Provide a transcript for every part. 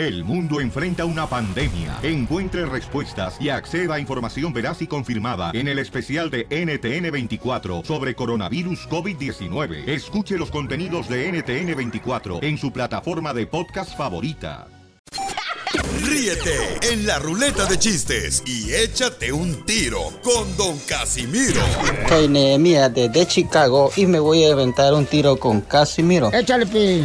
El mundo enfrenta una pandemia. Encuentre respuestas y acceda a información veraz y confirmada en el especial de NTN24 sobre coronavirus COVID-19. Escuche los contenidos de NTN24 en su plataforma de podcast favorita. Ríete en la ruleta de chistes y échate un tiro con Don Casimiro. Soy Nehemia desde Chicago y me voy a aventar un tiro con Casimiro. Échale, pi.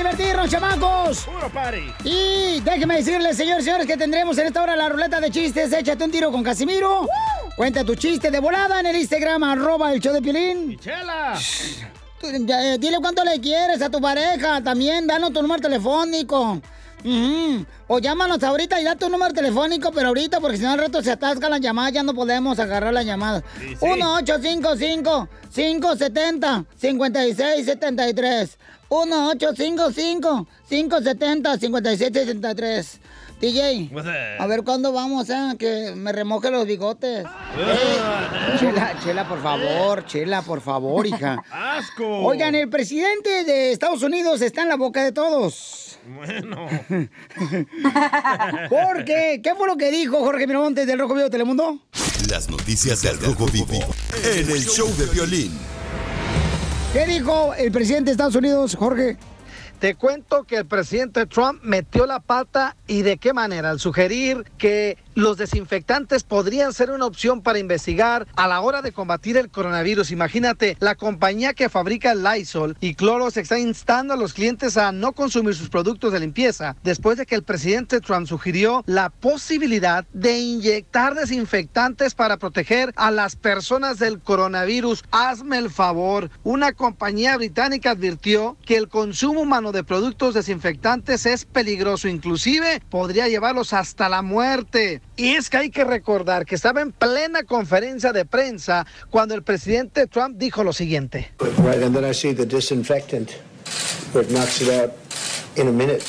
Divertirnos, chamacos. Puro party. Y déjenme decirles, señores y señores, que tendremos en esta hora la ruleta de chistes. Échate un tiro con Casimiro. Cuenta tu chiste de volada en el Instagram, arroba el show de Piolín. Chela. Eh, Dile cuánto le quieres a tu pareja. También danos tu número telefónico. O llámanos ahorita y da tu número telefónico, pero ahorita, porque si no al rato se atascan las llamadas, ya no podemos agarrar las llamadas. 1-855-570-5673. 1-855-570-5673. DJ, What's that? a ver cuándo vamos, eh, que me remoje los bigotes. Ah. Chela, Chela, por favor, Chela, por favor, hija. ¡Asco! Oigan, el presidente de Estados Unidos está en la boca de todos. Bueno. ¿Por qué? ¿Qué fue lo que dijo Jorge Miramontes del Rojo Vivo de Telemundo? Las noticias del Rojo Vivo en el show de violín. ¿Qué dijo el presidente de Estados Unidos, Jorge? Te cuento que el presidente Trump metió la pata y de qué manera, al sugerir que los desinfectantes podrían ser una opción para investigar a la hora de combatir el coronavirus. Imagínate, la compañía que fabrica Lysol y Clorox está instando a los clientes a no consumir sus productos de limpieza después de que el presidente Trump sugirió la posibilidad de inyectar desinfectantes para proteger a las personas del coronavirus. Hazme el favor, una compañía británica advirtió que el consumo humano de productos desinfectantes es peligroso, inclusive podría llevarlos hasta la muerte. Y es que hay que recordar que estaba en plena conferencia de prensa cuando el presidente Trump dijo lo siguiente. Right, and then I see the disinfectant where it knocks it out in a minute,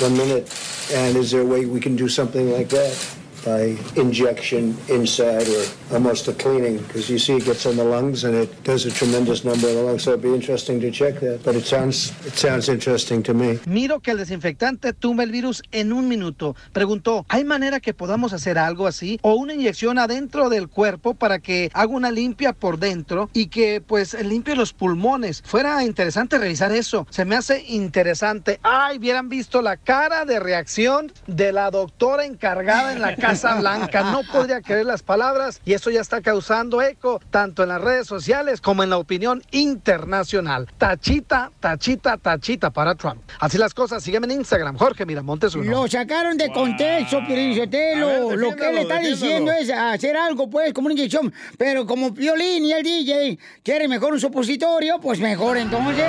one minute. And is there a way we can do something like that by injection inside or almost a cleaning? Because you see it gets on the lungs and it does a tremendous number of the lungs. So it'd be interesting to check that. But it sounds it sounds interesting to me. Miro que el desinfectante tumba el virus en un minuto. Preguntó, ¿hay manera que podamos hacer algo así? O una inyección adentro del cuerpo para que haga una limpia por dentro y que pues limpie los pulmones. Fuera interesante revisar eso. Se me hace interesante. Ay, hubieran visto la cara de reacción de la doctora encargada en la Casa Blanca. No podría creer las palabras y eso ya está causando eco tanto en las redes sociales como en la opinión internacional. Tachita, tachita, tachita para Trump. Así las cosas. Sígueme en Instagram, Jorge Miramontes uno. Lo sacaron de contexto. A ver, Lo que él está defiéndalo, diciendo es hacer algo, pues, como una inyección. Pero como Piolín y el DJ quieren mejor un supositorio, pues mejor entonces.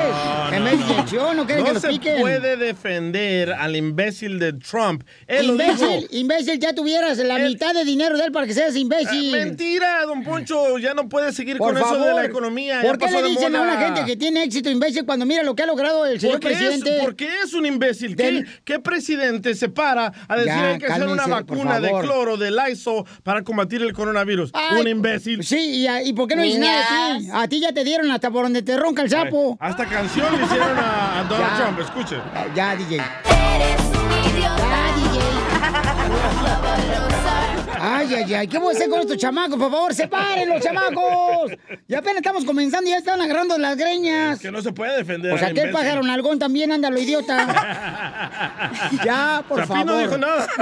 en vez de inyección, no quieren no que lo se puede defender al imbécil de Trump. Él lo Imbécil, dijo. imbécil, ya la mitad de dinero de él para que seas imbécil. Eh, mentira, don Poncho, ya no puede seguir Por con eso de la favor. economía. ya ¿Por qué pasó le dicen a una gente que tiene éxito imbécil cuando mira lo que ha logrado el señor Porque es, presidente? porque es un imbécil. ¿Qué, qué presidente se para a decir Ya, hay que hacer una por vacuna de favor. cloro, de Lysol, para combatir el coronavirus? Ay, un imbécil. Sí, y, a- ¿y por qué no dices nada de ti? A ti ya te dieron hasta por donde te ronca el sapo. Hasta canción le hicieron a, a Donald Ya. Trump, escuche. Ya, DJ. Ay, ay, ay, ¿qué voy a hacer con estos chamacos? Por favor, separen los chamacos. Y apenas estamos comenzando y ya están agarrando las greñas. Que no se puede defender. Pues al aquel pájaro nalgón también anda lo idiota. ya, por Chapín favor. no dijo nada.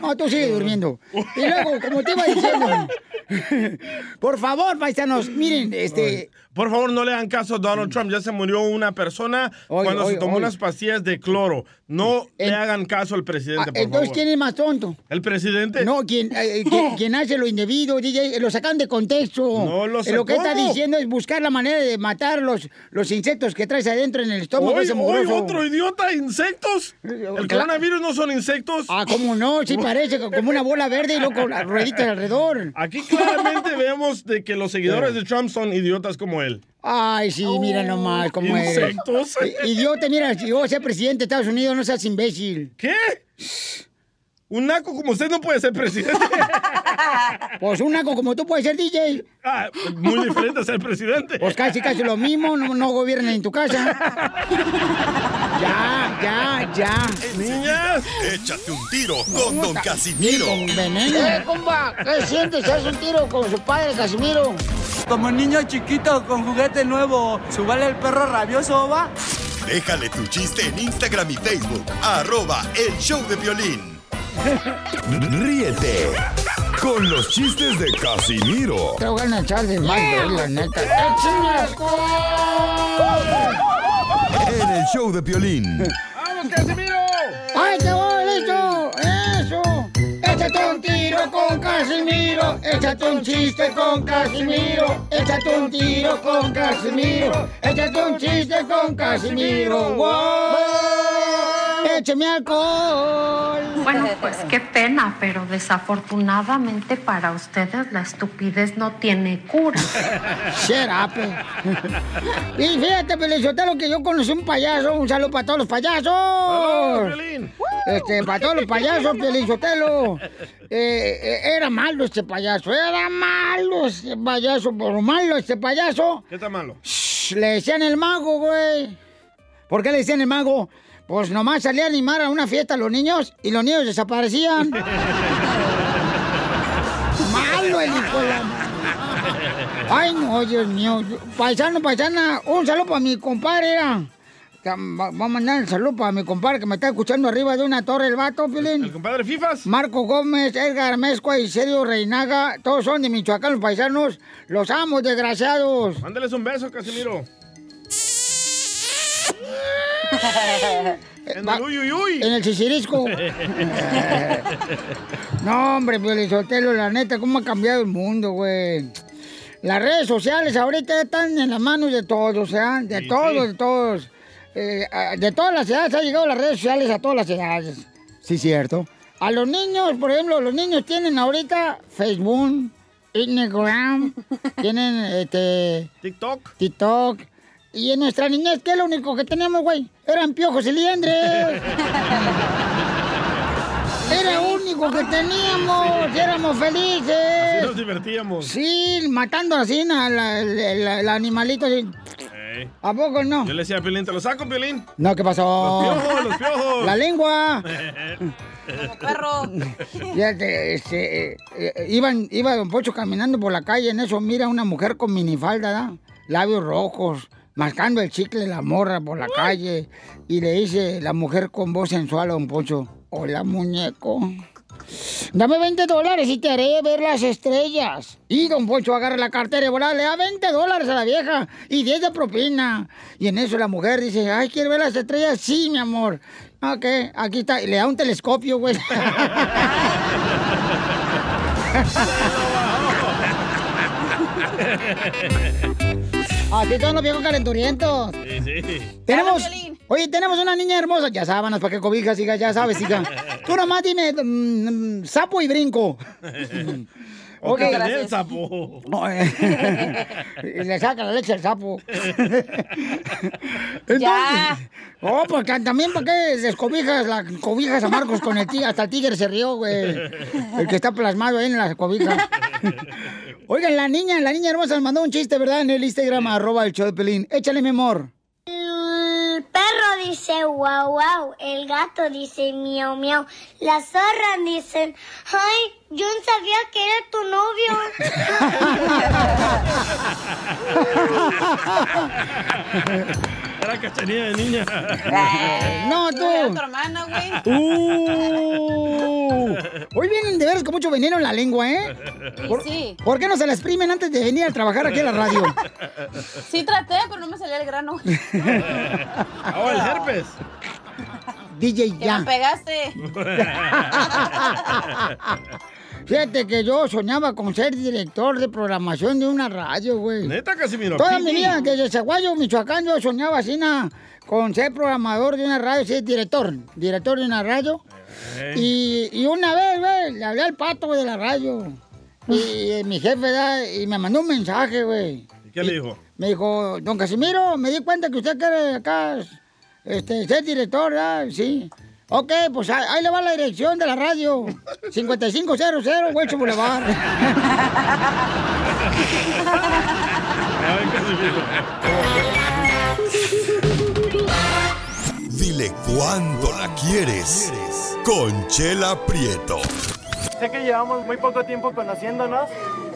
No, tú sigue durmiendo. Y luego, como te iba diciendo, Por favor, paisanos, miren, este... Por favor, no le hagan caso a Donald Trump. Ya se murió una persona cuando se tomó unas pastillas de cloro. No le hagan caso al presidente, Ah, por Entonces, favor. ¿quién es más tonto? ¿El presidente? No, quien, eh, quien, quien hace lo indebido, DJ, lo sacan de contexto. No lo Eh, Lo que está diciendo es buscar la manera de matar los, los insectos que traes adentro en el estómago. Hoy, hoy otro idiota, insectos. El Cla- coronavirus no son insectos. Ah, ¿cómo no? Sí parece co- como una bola verde y luego las rueditas alrededor. Aquí claramente vemos de que los seguidores de Trump son idiotas como él. Ay, sí, mira nomás cómo es. Insectos. Idiota, mira, si yo sea presidente de Estados Unidos, no seas imbécil. ¿Qué? Un naco como usted no puede ser presidente. Pues un naco como tú puedes ser DJ. Ah, muy diferente a ser presidente. Pues casi, casi lo mismo, no, no gobiernan en tu casa. Ya, ya, ya. Niñas. Échate un tiro con Don Casimiro. Con veneno. ¿Qué, compa? ¿Qué sientes? ¿Haz un tiro con su padre, Casimiro? Como niño chiquito con juguete nuevo, ¿subale el perro rabioso, va? Déjale tu chiste en Instagram y Facebook. Arroba El Show de Violín. Ríete con los chistes de Casimiro Te voy a echar de mal, güey, la neta. ¡Échame en el show de Piolín. ¡Vamos, Casimiro! ¡Ay, te voy, listo! ¡Eso! Échate un tiro con Casimiro, échate un chiste con Casimiro, échate un tiro con Casimiro, échate un chiste con Casimiro. ¡Wow! ¡Échame alcohol! Bueno, pues qué pena, pero desafortunadamente para ustedes la estupidez no tiene cura. Shut up. Y fíjate, Pelizotelo, que yo conocí un payaso. Un saludo para todos los payasos. Este, para todos los payasos, Pelizotelo. Eh, eh, era malo este payaso, era malo este payaso, pero malo este payaso. ¿Qué está malo? Shh, Le decían el mago, güey. ¿Por qué le decían el mago? Pues nomás salía a animar a una fiesta a los niños y los niños desaparecían. Malo el hijo de la... Ay, no, Dios mío. Paisano, paisana, un saludo para mi compadre. era. A mandar el saludo para mi compadre que me está escuchando arriba de una torre el vato, Pilín. ¿El compadre Fifas? Marco Gómez, Edgar Mezcua y Sergio Reinaga, todos son de Michoacán, los paisanos. Los amo, desgraciados. Mándales un beso, Casimiro. En el uy, uy, uy. En el chichirisco. No, hombre, Sotelo, la neta, cómo ha cambiado el mundo, güey. Las redes sociales ahorita están en las manos de todos, o sea, de Sí, todos, sí. de todos. Eh, a- de todas las edades ha llegado las redes sociales a todas las edades. Sí, cierto. A los niños, por ejemplo, los niños tienen ahorita Facebook, Instagram, tienen este TikTok. TikTok. Y en nuestra niñez, ¿qué es lo único que teníamos, güey? Eran piojos y liendres. Era lo único que teníamos, y éramos Así felices. nos divertíamos. Sí, matando así al al animalito. así. ¿A poco no? Yo le decía a Piolín, ¿te lo saco, Piolín? No, ¿qué pasó? Los piojos, los piojos. La lengua. Perro. Fíjate, este, eh, eh, iban, iba Don Pocho caminando por la calle, en eso mira una mujer con minifalda, ¿da? labios rojos, mascando el chicle de la morra por la calle, y le dice la mujer con voz sensual a Don Pocho, hola muñeco, dame 20 dólares y te haré ver las estrellas. Y Don Poncho agarra la cartera y volá, le da 20 dólares a la vieja y 10 de propina. Y en eso la mujer dice, ay, ¿quiere ver las estrellas? Sí, mi amor. Ok, aquí está. Y le da un telescopio, güey. Así son los viejos calenturientos. Sí, sí. Tenemos, oye, tenemos una niña hermosa. Ya sábanas para que cobijas, hija, ya sabes, hija. Tú nomás dime, mm, mm, sapo y brinco. Ok. tenía el sapo. No, eh, le saca la leche al sapo. Ya. Oh, porque también para qué descobijas la cobijas a Marcos con el tigre, hasta el tigre se rió, güey. El que está plasmado ahí en las cobijas. Oigan, la niña, la niña hermosa me mandó un chiste, ¿verdad? En el Instagram, arroba el show de Pelín. Échale, mi amor. El perro dice guau guau, el gato dice miau miau, las zorras dicen, ay, yo no sabía que era tu novio. Era cachanilla de niña. No, tú. Era tu hermana, güey. Uh, hoy vienen de veras con mucho veneno en la lengua, ¿eh? ¿Por, sí. ¿Por qué no se la exprimen antes de venir a trabajar aquí a la radio? Sí traté, pero no me salía el grano. Oh, el herpes. DJ, Que ya. me pegaste. Fíjate que yo soñaba con ser director de programación de una radio, güey. Neta, Casimiro. Toda mi vida, desde Zaguayo, Michoacán, yo soñaba así con ser programador de una radio, ser director, director de una radio. Y, y una vez, güey, le hablé al pato de la radio. Y, mi jefe, da, y me mandó un mensaje, güey. ¿Y qué le dijo? Me dijo, don Casimiro, me di cuenta que usted quiere acá este, ser director, ¿verdad? Sí. Ok, pues ahí, ahí le va la dirección de la radio. 5500 Huecho Boulevard. Dile cuándo la quieres. Conchela Prieto. Sé que llevamos muy poco tiempo conociéndonos.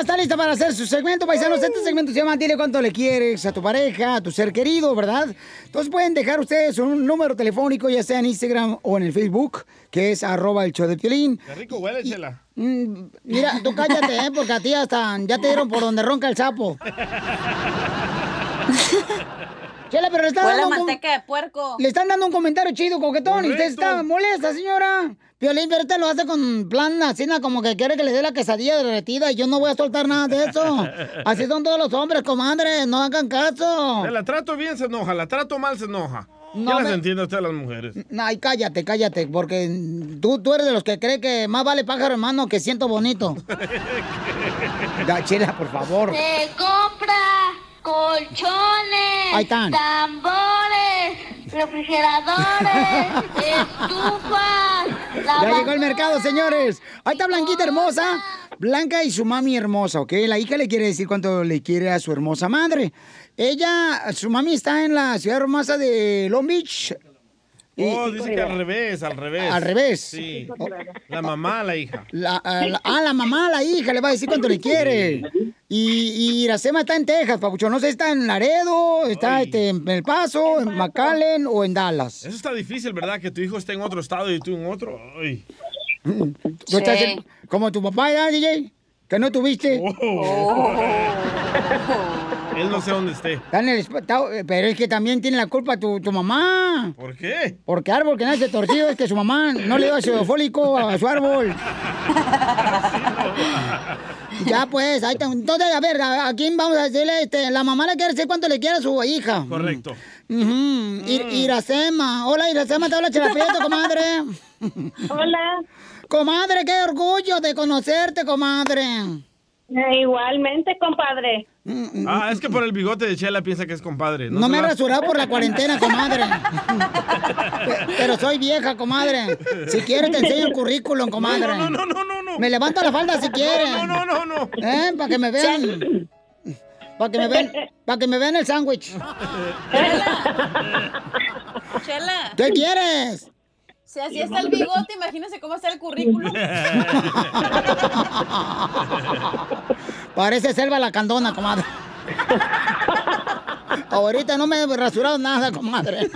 ya está lista para hacer su segmento, paisanos. Este segmento se llama Dile cuánto le quieres a tu pareja, a tu ser querido, ¿verdad? Entonces pueden dejar ustedes un número telefónico, ya sea en Instagram o en el Facebook, que es arroba el show de Piolín. Qué rico huele, chela. Mm, mira, tú cállate, ¿eh? Porque a ti hasta ya te dieron por donde ronca el sapo. Chela, pero le están, Huele dando un, manteca de puerco. le están dando un comentario chido, coquetón, y usted Correcto. está molesta, señora. Piolín, pero te lo hace con plan así, como que quiere que le dé la quesadilla derretida y yo no voy a soltar nada de eso. Así son todos los hombres, comadre, no hagan caso. Se la trato bien, se enoja. La trato mal, se enoja. No ¿Qué las me- entiende usted a las mujeres? Ay, cállate, cállate, porque tú, tú eres de los que cree que más vale pájaro hermano que siento bonito. Da, Chela, por favor. Se compra colchones, Ahí están. tambores, refrigeradores, estufas, Ya llegó el mercado, señores. Ahí está Blanquita hermosa. Blanca y su mami hermosa, ¿ok? La hija le quiere decir cuánto le quiere a su hermosa madre. Ella, su mami está en la ciudad hermosa de Long Beach. Y- Oh, dice que al revés, al revés. Al revés. Sí. La mamá, la hija. La, a la- ah, la mamá, la hija, le va a decir cuánto le quiere. Y, y Iracema está en Texas, papucho. No sé si está en Laredo, está este, en El Paso, en McAllen o en Dallas. Eso está difícil, ¿verdad? Que tu hijo esté en otro estado y tú en otro. Ay. ¿Tú estás en- como tu papá, ¿ya, DJ? Que no tuviste. Oh. Él no sé dónde esté. Está en el está- pero es que también tiene la culpa tu, tu mamá. ¿Por qué? Porque árbol que nace torcido es que su mamá no le dio ácido fólico a su árbol. ya pues, ahí está. Entonces, a ver, ¿a, a quién vamos a decirle? Este, la mamá le quiere decir cuánto le quiere a su hija. Correcto. Ir- Iracema. Hola, Iracema, te habla Chelaprieto, comadre. Hola. Comadre, qué orgullo de conocerte, comadre. Igualmente, compadre. Ah, es que por el bigote de Chela piensa que es compadre. No se me he rasurado por la cuarentena, comadre. Pe- Pero soy vieja, comadre. Si quieres te enseño el currículum, comadre. No, no, no, no, no. Me levanto la falda si quieres. No, no, no, no. ¿Eh? Para que me vean. Para que me vean. Para que me vean el sándwich. Chela. ¿Qué quieres? Si así está el bigote, imagínese cómo está el currículum. Parece selva la candona, comadre. Ahorita no me he rasurado nada, comadre.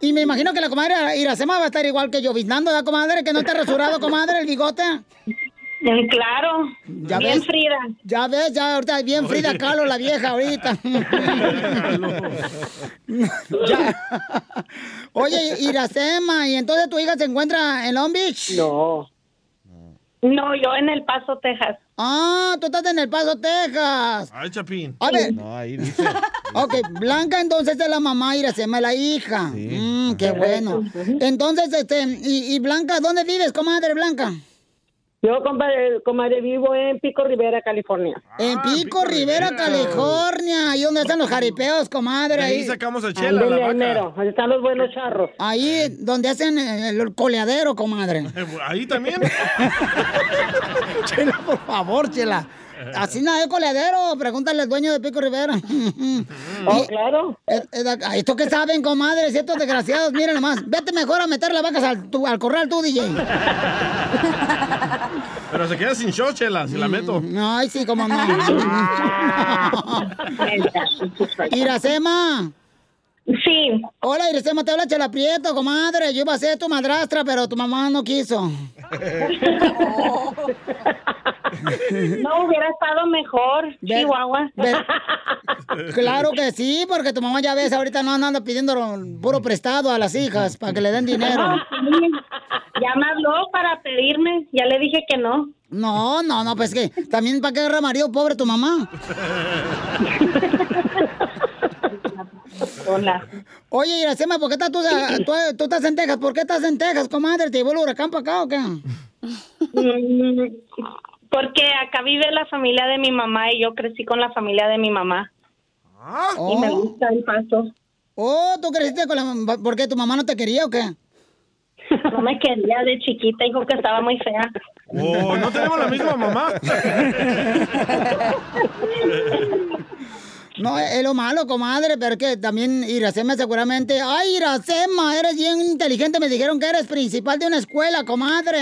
Y me imagino que la comadre Iracema va a estar igual que yo, ¿verdad, comadre? Que no está rasurado, comadre, el bigote. Claro. Ya bien ves. Frida. Ya ves, ya ahorita bien Frida Kahlo, la vieja ahorita. Ya. Oye, Iracema, ¿y entonces tu hija se encuentra en Long Beach? No. No, yo en El Paso, Texas. Ah, tú estás en El Paso, Texas. Ay, Chapín. A ver. No, ahí dice. Ok, Blanca entonces es la mamá, Iracema es la hija. Mm, qué bueno. Entonces, este, y, y Blanca, ¿dónde vives, comadre Blanca? Yo, compadre, comadre, vivo en Pico Rivera, California. En Pico, Rivera, California. Ahí donde están los jaripeos, comadre. Ahí sacamos a Chela, la vaca. ahí mero, ahí están los buenos charros. Ahí donde hacen el, el coleadero, comadre. Ahí también. Chela, por favor, Chela. Así nada de coleadero, pregúntale al dueño de Pico Rivera. Oh, claro. Esto que saben, comadre, si estos desgraciados, miren nomás. Vete mejor a meter las vacas al, tu- al corral tú, DJ. Pero se queda sin show, Chela, si la meto. No, ay, sí, cómo no. Iracema. Sí. Hola, Iracema, te habla Chela Prieto, comadre. Yo iba a ser tu madrastra, pero tu mamá no quiso. No hubiera estado mejor, Chihuahua. Claro que sí, porque tu mamá ya ves, ahorita no anda pidiendo puro prestado a las hijas para que le den dinero. Sí. Ya me habló para pedirme, ya le dije que no. No, no, no, pues que también para que agarra marido pobre tu mamá. Hola. Oye, Iracema, ¿por qué estás tú, tú, tú estás en Texas? ¿Por qué estás en Texas, comadre? ¿Te llevó el huracán para acá o qué? Mm, Porque acá vive la familia de mi mamá y yo crecí con la familia de mi mamá. Y me gusta el paso. Oh, ¿tú creciste con la... ¿Por qué tu mamá no te quería o qué? No me quería de chiquita, dijo que estaba muy fea. Oh, no tenemos la misma mamá. No, es lo malo, comadre, pero que también Iracema seguramente... ¡Ay, Iracema! Eres bien inteligente. Me dijeron que eres principal de una escuela, comadre.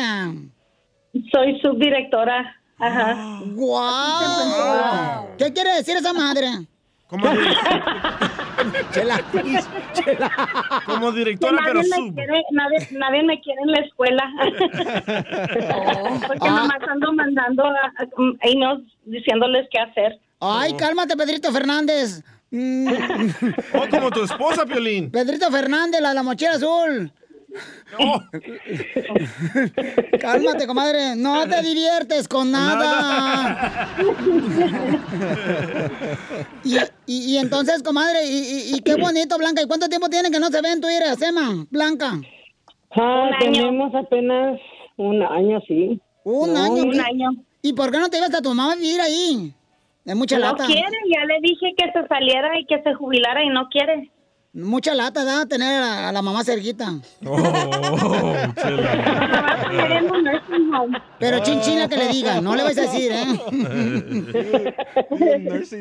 Soy subdirectora. Ajá. ¡Guau! ¿Qué quiere decir esa madre? Como, Chela, chela. como Que directora, nadie, pero me sub. quiere, nadie, nadie me quiere en la escuela. Porque Ah. nomás ando mandando a, a- emails diciéndoles qué hacer. Ay, cálmate, Pedrito Fernández. Mm. Oh, como tu esposa, Piolín. Pedrito Fernández, la de la mochila azul. Cálmate, comadre. No te diviertes con nada. y, y- y entonces, comadre, y, y- y qué bonito, Blanca. ¿Y cuánto tiempo tiene que no se ven tú y Iracema, Blanca? Un Ah, año. tenemos apenas un año, sí. Un No, año. un año. ¿Y por qué no te ibas a tu mamá a vivir ahí? Es mucha no lata. quiere, ya le dije que se saliera y que se jubilara y no quiere. Mucha lata, da tener a, a la mamá cerquita. Oh, Pero chinchina que le diga, no le vais a decir, ¿eh?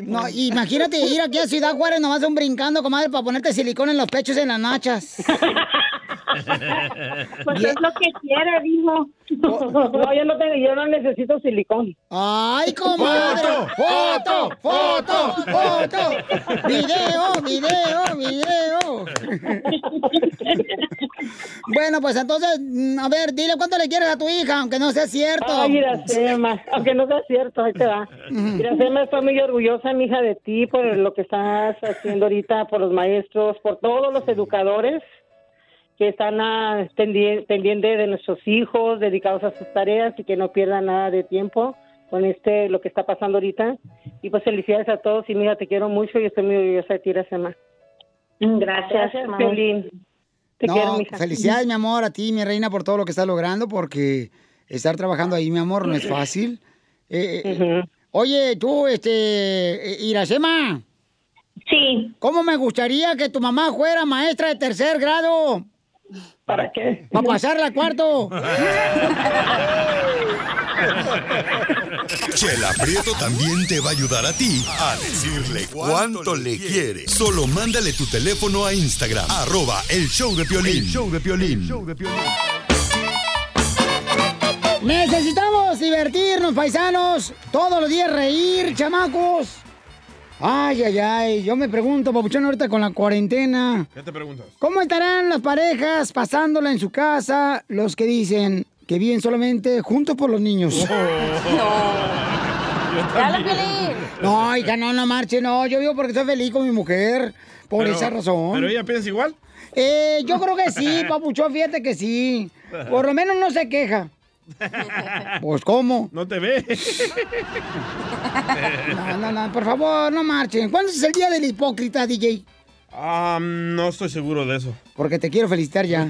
No, imagínate ir aquí a Ciudad Juárez nomás un brincando, comadre, para ponerte silicón en los pechos y en las nachas. Pues es lo que quiere, dijo. No, yo no tengo, yo no necesito silicón. ¡Ay, comadre! ¡Foto! ¡Foto! ¡Foto! ¡Video! ¡Video! ¡Video! Bueno, pues entonces, a ver, dile cuánto le quieres a tu hija, aunque no sea cierto. Ay, Iracema, aunque no sea cierto, ahí te va. Iracema, estoy muy orgullosa, mi hija, de ti por lo que estás haciendo ahorita, por los maestros, por todos los educadores que están ah, pendi- pendientes de nuestros hijos, dedicados a sus tareas y que no pierdan nada de tiempo con este lo que está pasando ahorita. Y pues felicidades a todos y mira, te quiero mucho y estoy muy orgullosa de ti, Iracema. Gracias, Gracias. Piolín. Te no, quiero, mija. felicidades, mi amor, a ti, mi reina, por todo lo que estás logrando, porque estar trabajando ahí, mi amor, no es fácil. Eh, eh, Oye, tú, este, eh, Iracema. Sí. ¿Cómo me gustaría que tu mamá fuera maestra de tercer grado? ¿Para qué? Para pasarla a cuarto. Chela Prieto también te va a ayudar a ti a decirle cuánto le quiere. Solo mándale tu teléfono a Instagram, arroba el show de Piolín. El show de Piolín. Necesitamos divertirnos, paisanos. Todos los días reír, chamacos. Ay, ay, ay. Yo me pregunto, papuchón, ahorita con la cuarentena. ¿Qué te preguntas? ¿Cómo estarán las parejas pasándola en su casa? Los que dicen que viven solamente juntos por los niños. No, hija, no, no marche, no. Yo vivo porque soy feliz con mi mujer. Por Pero- esa razón. ¿Pero ella piensa igual? Eh, yo creo que sí, papuchón, fíjate que sí. Por lo menos no se queja. Pues, ¿cómo? No te ve. No, no, no, por favor, no marchen. ¿Cuándo es el día del hipócrita, DJ? Ah, no estoy seguro de eso. Porque te quiero felicitar ya.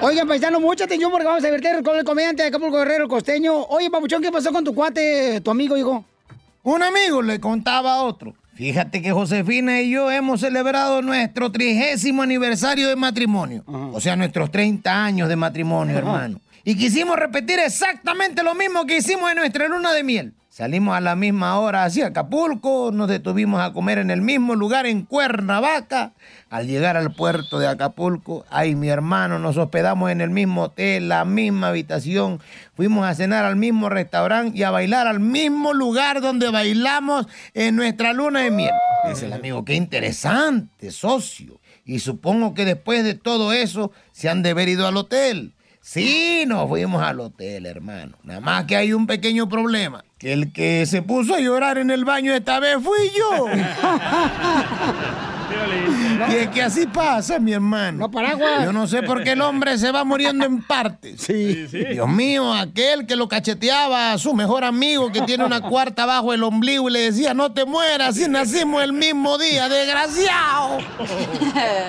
Oigan, paisano, mucha atención porque vamos a divertir con el comediante de Acapulco Guerrero el Costeño. Oye, Papuchón, ¿qué pasó con tu cuate, tu amigo, hijo? Un amigo le contaba a otro. Fíjate que Josefina y yo hemos celebrado nuestro trigésimo aniversario de matrimonio. O sea, nuestros 30 años de matrimonio, hermano. Y quisimos repetir exactamente lo mismo que hicimos en nuestra luna de miel. Salimos a la misma hora hacia Acapulco, nos detuvimos a comer en el mismo lugar en Cuernavaca. Al llegar al puerto de Acapulco, ay mi hermano, nos hospedamos en el mismo hotel, la misma habitación. Fuimos a cenar al mismo restaurante y a bailar al mismo lugar donde bailamos en nuestra luna de miel. Dice el amigo, qué interesante, socio. Y supongo que después de todo eso se han de haber ido al hotel. Sí, nos fuimos al hotel, hermano. Nada más que hay un pequeño problema. Que el que se puso a llorar en el baño esta vez fui yo. Y es que así pasa, mi hermano. No paraguas. Yo no sé por qué el hombre se va muriendo en partes. Sí. Dios mío, aquel que lo cacheteaba a su mejor amigo que tiene una cuarta bajo el ombligo y le decía, no te mueras si nacimos el mismo día, desgraciado.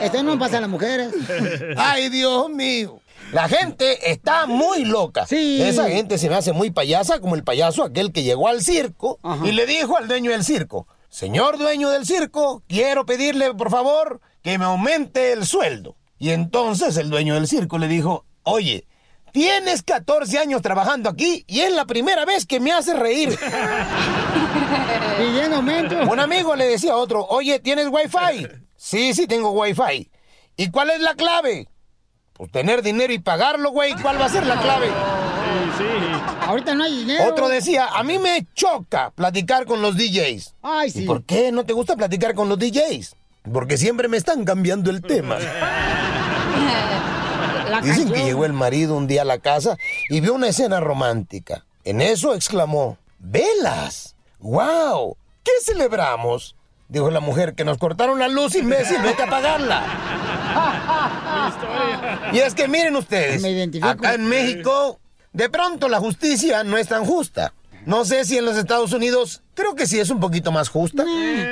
Esto no pasa a las mujeres. Ay, Dios mío. La gente está muy loca. Sí. Esa gente se me hace muy payasa, como el payaso aquel que llegó al circo y le dijo al dueño del circo, señor dueño del circo, quiero pedirle, por favor, que me aumente el sueldo. Y entonces el dueño del circo le dijo, oye, tienes 14 años trabajando aquí y es la primera vez que me haces reír. Pidiendo aumento. Un amigo le decía a otro, oye, ¿tienes wifi? Sí, sí, tengo wifi. ¿Y cuál es la clave? Pues tener dinero y pagarlo, güey. ¿Cuál va a ser la clave? Ahorita no hay dinero. Otro decía, a mí me choca platicar con los DJs. Ay, sí. ¿Y por qué no te gusta platicar con los DJs? Porque siempre me están cambiando el tema. La Dicen que llegó el marido un día a la casa y vio una escena romántica. En eso exclamó, ¡velas! ¡Wow! ¿Qué celebramos? Dijo la mujer, que nos cortaron la luz, imbécil, vete a apagarla. Y es que miren ustedes, Me identifico. acá en México, de pronto la justicia no es tan justa. No sé si en los Estados Unidos, creo que sí es un poquito más justa.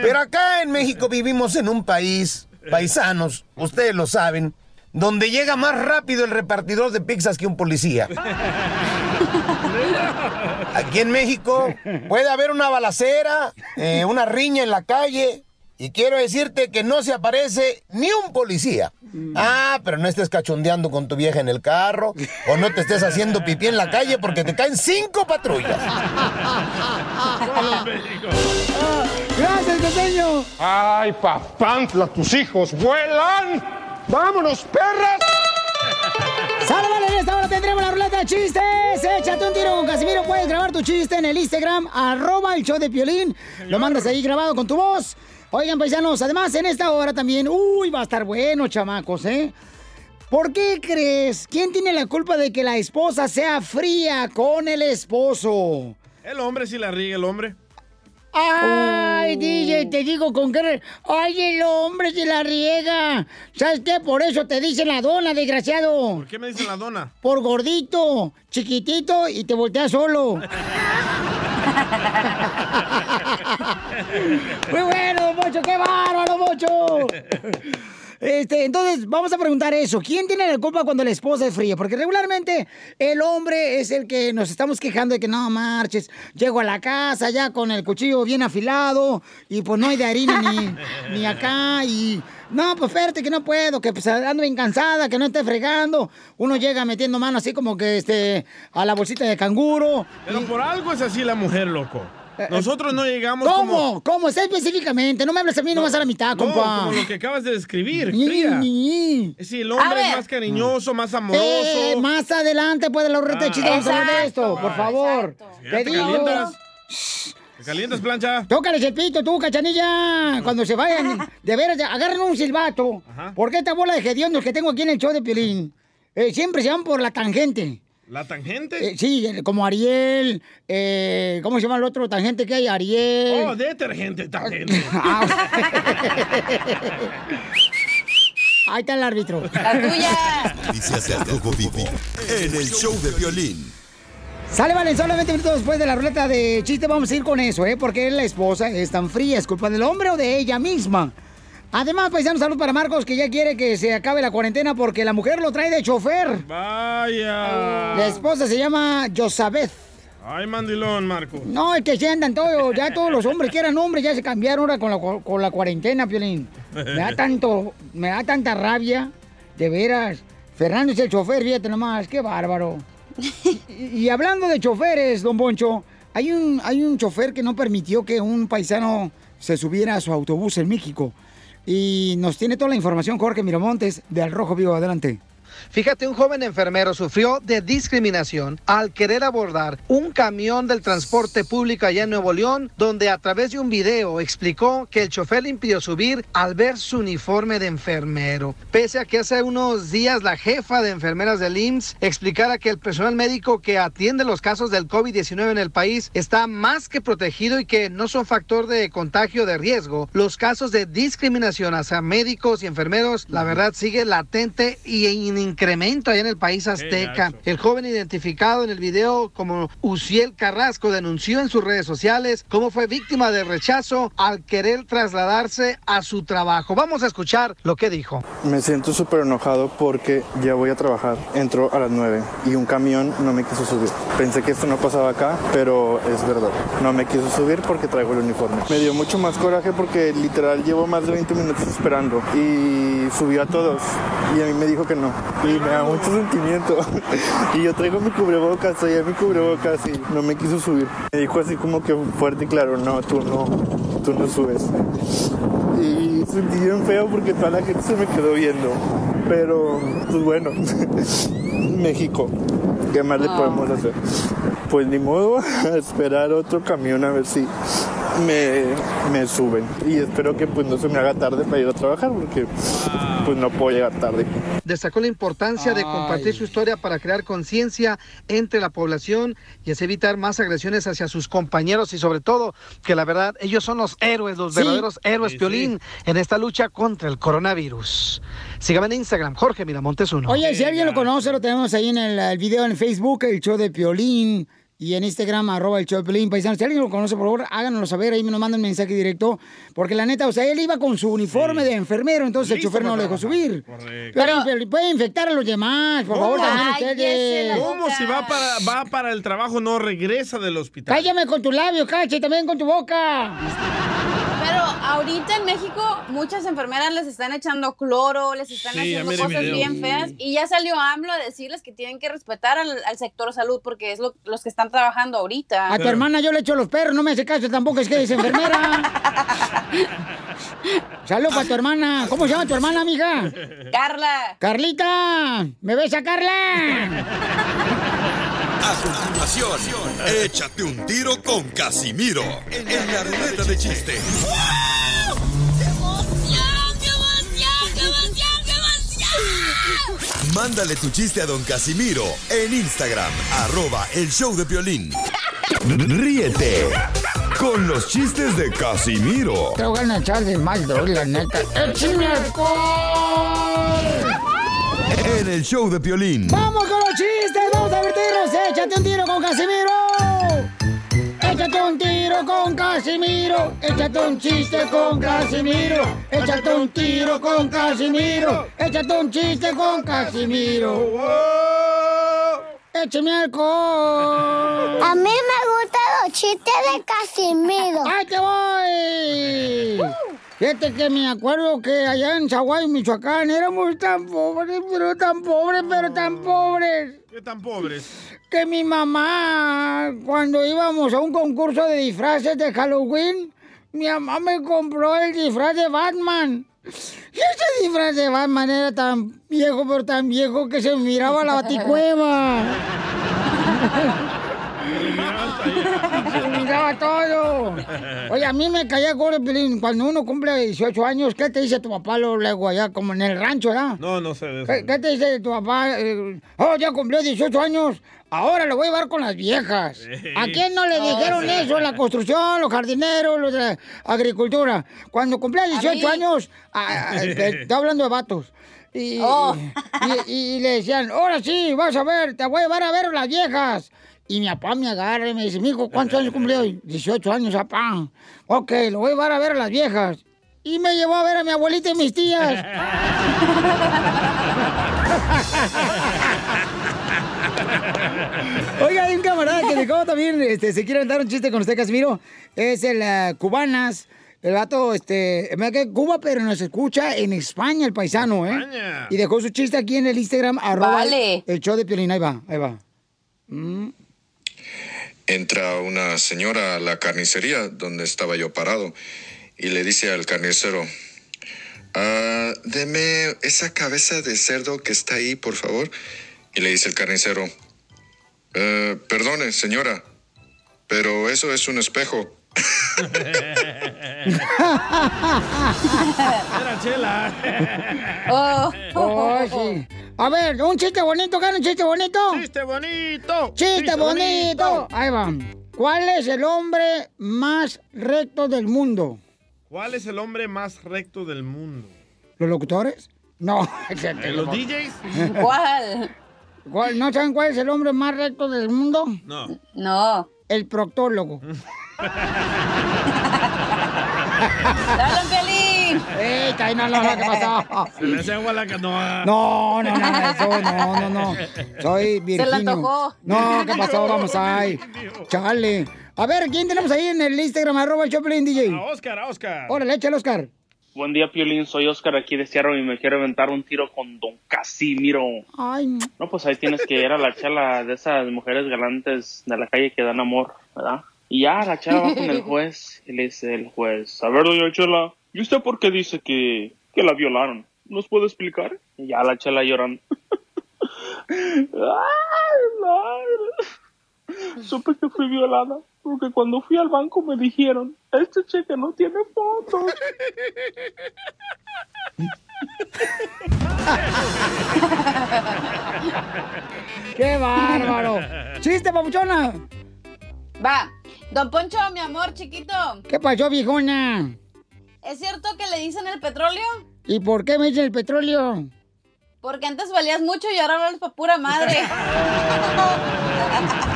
Pero acá en México vivimos en un país, paisanos, ustedes lo saben, donde llega más rápido el repartidor de pizzas que un policía. Aquí en México puede haber una balacera, eh, una riña en la calle. Y quiero decirte que no se aparece ni un policía. Ah, pero no estés cachondeando con tu vieja en el carro o no te estés haciendo pipí en la calle porque te caen cinco patrullas. Gracias, costeño. Ay, papantla, tus hijos vuelan. Vámonos, perras. ¡Sale, vale! En esta hora tendremos la ruleta de chistes. Échate un tiro con Casimiro. Puedes grabar tu chiste en el Instagram, arroba el show de Piolín. Lo mandas ahí grabado con tu voz. Oigan, paisanos, además en esta hora también, uy, va a estar bueno, chamacos, ¿eh? ¿Por qué crees? ¿Quién tiene la culpa de que la esposa sea fría con el esposo? El hombre si la riega el hombre. Ay, DJ, te digo con qué. Ay, el hombre se la riega. ¿Sabes qué? Por eso te dicen la dona, desgraciado. ¿Por qué me dicen la dona? Por gordito, chiquitito y te volteas solo. Muy bueno, Mocho, qué bárbaro, Mocho. Este, entonces, vamos a preguntar eso. ¿Quién tiene la culpa cuando la esposa es fría? Porque regularmente el hombre es el que nos estamos quejando de que no marches. Llego a la casa ya con el cuchillo bien afilado y pues no hay de harina ni, ni acá y... No, pues espérate que no puedo, que pues ando bien cansada, que no esté fregando. Uno llega metiendo mano así como que este a la bolsita de canguro. Pero por algo es así la mujer, loco. Eh, Nosotros no llegamos ¿Cómo? como... ¿Cómo? Sé específicamente. No me hables a mí nomás a la mitad, No, compa. como lo que acabas de describir, fría. Si el hombre es más cariñoso, más amoroso. Eh, más adelante puede la ruleta de chistes vamos a hablar de esto, por favor. Ya Te te digo. calientas. ¿Te calientas, plancha? Tócale el pito tú, cachanilla. Cuando se vayan, de veras, agarren un silbato. Porque esta bola de hediondos que tengo aquí en el show de Piolín, eh, siempre se van por la tangente. ¿La tangente? Eh, sí, como Ariel, eh, ¿cómo se llama el otro tangente que hay? Ariel. Oh, detergente, tangente. Ahí está el árbitro. Noticias del Rojo Vivo en el show de violín. Sale, vale, solamente minutos después de la ruleta de chiste vamos a ir con eso, ¿eh? Porque la esposa es tan fría, ¿es culpa del hombre o de ella misma? Además, paisanos, salud para Marcos, que ya quiere que se acabe la cuarentena porque la mujer lo trae de chofer. Vaya. La esposa se llama Josabeth. Ay, mandilón, Marco. No, es que se andan todos, ya todos los hombres que eran hombres ya se cambiaron ahora con la, con la cuarentena, Piolín. Me da tanto, me da tanta rabia, de veras. Fernando es el chofer, fíjate nomás, qué bárbaro. Y, y hablando de choferes, don Boncho, hay un, hay un chofer que no permitió que un paisano se subiera a su autobús en México. Y nos tiene toda la información Jorge Miramontes de Al Rojo Vivo. Adelante. Fíjate, un joven enfermero sufrió de discriminación al querer abordar un camión del transporte público allá en Nuevo León, donde a través de un video explicó que el chofer le impidió subir al ver su uniforme de enfermero. Pese a que hace unos días la jefa de enfermeras del IMSS explicara que el personal médico que atiende los casos del COVID-19 en el país está más que protegido y que no son factor de contagio de riesgo, los casos de discriminación hacia médicos y enfermeros, la verdad, sigue latente y en incremento allá en el país azteca. El joven identificado en el video como Uciel Carrasco denunció en sus redes sociales cómo fue víctima de rechazo al querer trasladarse a su trabajo. Vamos a escuchar lo que dijo. Me siento súper enojado porque ya voy a trabajar. Entró a las 9 y un camión no me quiso subir. Pensé que esto no pasaba acá, pero es verdad. No me quiso subir porque traigo el uniforme. Me dio mucho más coraje porque literal llevo más de 20 minutos esperando y subió a todos y a mí me dijo que no. Y me da mucho sentimiento. y yo traigo mi cubrebocas, traía mi cubrebocas y no me quiso subir. Me dijo así como que fuerte y claro, no, tú no, tú no subes. Y sentí bien feo porque toda la gente se me quedó viendo. Pero, pues bueno, México, ¿qué más le podemos hacer? Pues ni modo, a esperar otro camión a ver si me, me suben. Y espero que pues no se me haga tarde para ir a trabajar porque pues no puedo llegar tarde. Destacó la importancia de compartir su historia para crear conciencia entre la población y así evitar más agresiones hacia sus compañeros y sobre todo que la verdad ellos son los héroes, los Sí. verdaderos héroes Piolín en esta lucha contra el coronavirus. Sígame en Instagram, Jorge Miramontes uno. Oye, si alguien lo conoce, lo tenemos ahí en el, el video en Facebook, el show de Piolín. Y en Instagram, arroba el show de paisanos. Si alguien lo conoce, por favor, háganoslo saber. Ahí me nos mandan mensaje directo. Porque la neta, o sea, él iba con su uniforme de enfermero, entonces Listo el chofer no lo dejó subir. Correcto. Pero, pero puede infectar a los demás, por favor, también ustedes. ¿Cómo si va para, va para el trabajo no regresa del hospital? Cállame con tus labios, cállate también con tu boca. Pero ahorita en México muchas enfermeras les están echando cloro, les están Sí, haciendo cosas video. bien feas y ya salió AMLO a decirles que tienen que respetar al, al sector salud porque es lo- los que están trabajando ahorita. A tu hermana yo le echo los perros, no me hace caso tampoco, es que es enfermera. Salud para tu hermana. ¿Cómo se llama tu hermana, amiga? Carla. Carlita, ¿me ves a Carla? A continuación, échate un tiro con Casimiro en la ruleta de chiste. Mándale tu chiste a don Casimiro en Instagram, arroba el show de violín. Ríete con los chistes de Casimiro Te voy a echar de mal, la neta. ¡Échame alcohol! En el show de Piolín. ¡Vamos con los chistes! ¡Vamos a divertirnos! ¡Échate un tiro con Casimiro! ¡Échate un tiro con Casimiro! ¡Échate un chiste con Casimiro! ¡Échate un tiro con Casimiro! ¡Échate un chiste con Casimiro! ¡Échame alcohol! A mí me gustan los chistes de Casimiro. ¡Ahí te voy! Fíjate que me acuerdo que allá en Zaguay, Michoacán, éramos tan pobres, pero tan pobres, pero tan pobres. ¿Qué tan pobres? Que mi mamá, cuando íbamos a un concurso de disfraces de Halloween, mi mamá me compró el disfraz de Batman. Y ese disfraz de Batman era tan viejo, pero tan viejo que se miraba la baticueva. Miraba todo. Oye, a mí me caía gordo, Piolín. Cuando uno cumple 18 años, ¿qué te dice tu papá luego, allá, como en el rancho, verdad? No, no sé. ¿Qué, qué te dice tu papá? Eh, oh, ya cumplió 18 años. Ahora lo voy a llevar con las viejas. ¿A quién no le dijeron eso? La construcción, los jardineros, los de la agricultura. Cuando cumplía 18 mí. años, te- estoy hablando de vatos. Y, Oh. y- y- y le decían, ahora sí, vas a ver, te voy a llevar a ver a las viejas. Y mi papá me agarra y me dice, mijo, ¿cuántos años cumplió hoy? 18 años, papá. Ok, lo voy a llevar a ver a las viejas. y me llevó a ver a mi abuelita y mis tías. Oiga, hay un camarada que dejó también, este, se quiere dar un chiste con usted, Casimiro. Es el ah, Cubanas. El vato, este, me que Cuba, pero nos escucha en España, el paisano, ¿eh? España. Y dejó su chiste aquí en el Instagram, arroba Vale. el show de Piolín. Ahí va, ahí va. Mm. Entra una señora a la carnicería donde estaba yo parado y le dice al carnicero, "Ah, deme esa cabeza de cerdo que está ahí, por favor. Y le dice el carnicero, "Eh, perdone, señora, pero eso es un espejo. Era chela. Oh, sí. A ver, un chiste bonito, gana un chiste bonito. Chiste bonito. Chiste, Chiste bonito. bonito. Ahí va. ¿Cuál es el hombre más recto del mundo? ¿Cuál es el hombre más recto del mundo? ¿Los locutores? No. ¿Eh, ¿Los DJs? ¿Cuál? ¿Cuál? ¿No saben cuál es el hombre más recto del mundo? No. No. El proctólogo. ¡Dale, Pelín! ¡Ey, caí, no, no, no, ¿qué pasó? Se le hace agua a la canoa. No, no, no, eso, no, no, no. Soy Virginio. le antojó. No, ¿qué pasó? Vamos ahí. Chale. A ver, ¿quién tenemos ahí en el Instagram? Arroba el Choplin DJ. A Oscar, a Oscar. Órale, échale, Oscar. Buen día, Piolín. Soy Oscar aquí de Seattle y me quiero aventar un tiro con Don Casimiro. Ay, No, pues ahí tienes que ir a la charla de esas mujeres galantes de la calle que dan amor, ¿verdad? Y ya la chava va con el juez y le dice el juez, a ver, doña Chela, ¿y usted por qué dice que, que la violaron? ¿Nos puede explicar? Y ya la chela llorando. Ay, madre. Supe que fui violada porque cuando fui al banco me dijeron, este cheque no tiene fotos. ¡Qué bárbaro! ¡Chiste, papuchona! Va. Don Poncho, mi amor chiquito. ¿Qué pasó, viejona? ¿Es cierto que le dicen el petróleo? ¿Y por qué me dice el petróleo? Porque antes valías mucho y ahora vales pa' pura madre.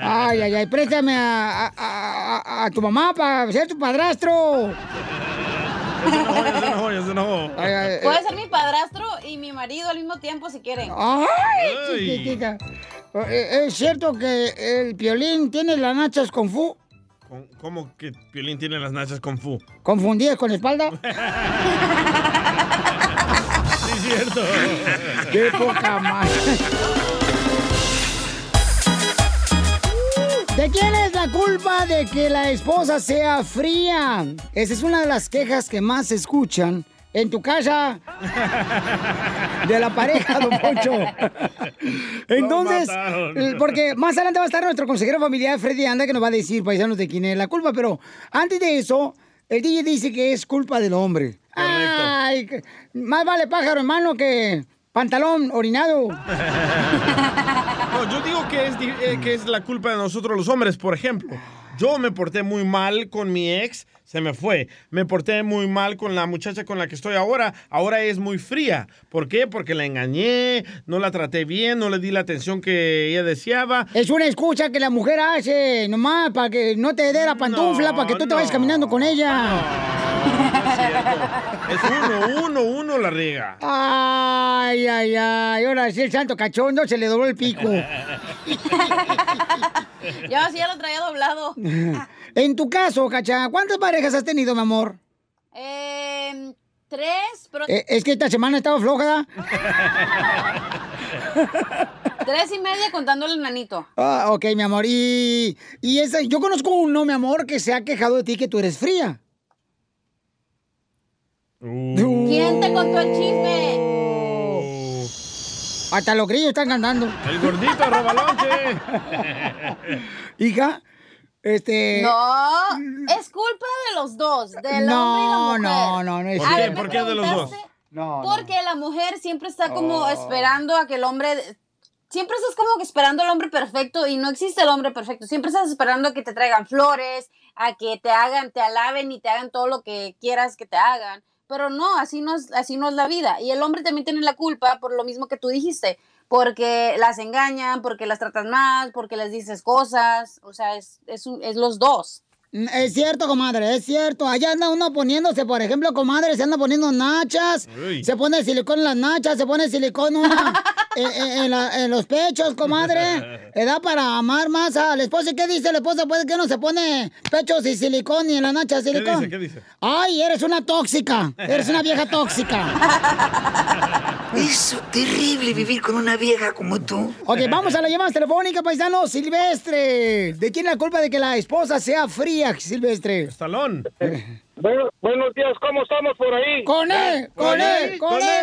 Ay, ay, ay, préstame a, a- a- a- a tu mamá para ser tu padrastro. Ya se enojó, ya se enojó, ya se enojó. Ay, ay, Puede ser mi padrastro y mi marido al mismo tiempo si quieren. Ay, chiquitita. Eh, ¿Es cierto que el violín tiene las nachas con fu? ¿Cómo que Piolín tiene las nachas con fu? ¿Confundidas con la espalda? Sí, es cierto. ¡Qué poca más! ¿De quién es la culpa de que la esposa sea fría? Esa es una de las quejas que más se escuchan en tu casa de la pareja, don Poncho. Entonces, eh, porque más adelante va a estar nuestro consejero familiar, Freddy Anda, que nos va a decir, paisanos, de quién es la culpa. Pero antes de eso, el DJ dice que es culpa del hombre. Ay, que- más vale pájaro en mano que pantalón orinado. No, yo digo que es, eh, que es la culpa de nosotros los hombres. Por ejemplo, yo me porté muy mal con mi ex, se me fue. Me porté muy mal con la muchacha con la que estoy ahora. Ahora es muy fría. ¿Por qué? Porque la engañé, no la traté bien, no le di la atención que ella deseaba. Es una excusa que la mujer hace, nomás, para que no te dé la pantufla, para que tú te vayas caminando con ella. Es uno, uno, uno la riega. Ay, ay, ay. Ahora sí, el santo cachondo se le dobló el pico. Yo así ya lo traía doblado. En tu caso, Cacha, ¿cuántas parejas has tenido, mi amor? Eh, tres, pero Eh, es que esta semana estaba floja. tres y media contando el nanito. Ah, ok, mi amor. Y, y esa, yo conozco uno, mi amor, que se ha quejado de ti que tú eres fría. ¿Quién te contó el chisme? Hasta los grillos están cantando. El gordito robalonche. Hija, este... No, es culpa de los dos, del No, hombre y la mujer. no, no, no es ¿Por qué? ¿Por qué de los dos? No, Porque la mujer siempre está como Oh. esperando a que el hombre... Siempre estás como que esperando al hombre perfecto y no existe el hombre perfecto. Siempre estás esperando a que te traigan flores, a que te hagan, te alaben y te hagan todo lo que quieras que te hagan. Pero no, así no es, así no es la vida. Y el hombre también tiene la culpa por lo mismo que tú dijiste. Porque las engañan, porque las tratan mal, porque les dices cosas. O sea, es, es, un- es los dos. Mm, Es cierto, comadre, es cierto. Allá anda uno poniéndose, por ejemplo, comadre, se anda poniendo nachas, Uy. se pone silicón en las nachas, se pone silicón una, en, en- en la- en los pechos, comadre. Le da para amar más al esposo. ¿Y qué dice el esposo? Pues que no se pone pechos y silicón y en las nachas ¿Qué silicón. dice? ¿Qué dice? Ay, eres una tóxica. Eres una vieja tóxica. Es terrible vivir con una vieja como tú. Ok, vamos a la llamada telefónica, paisano. Silvestre. ¿De quién es la culpa de que la esposa sea fría, Silvestre? Estalón. Bueno, buenos días, ¿cómo estamos por ahí? ¡Con él! ¡Con él! ¡Con energía!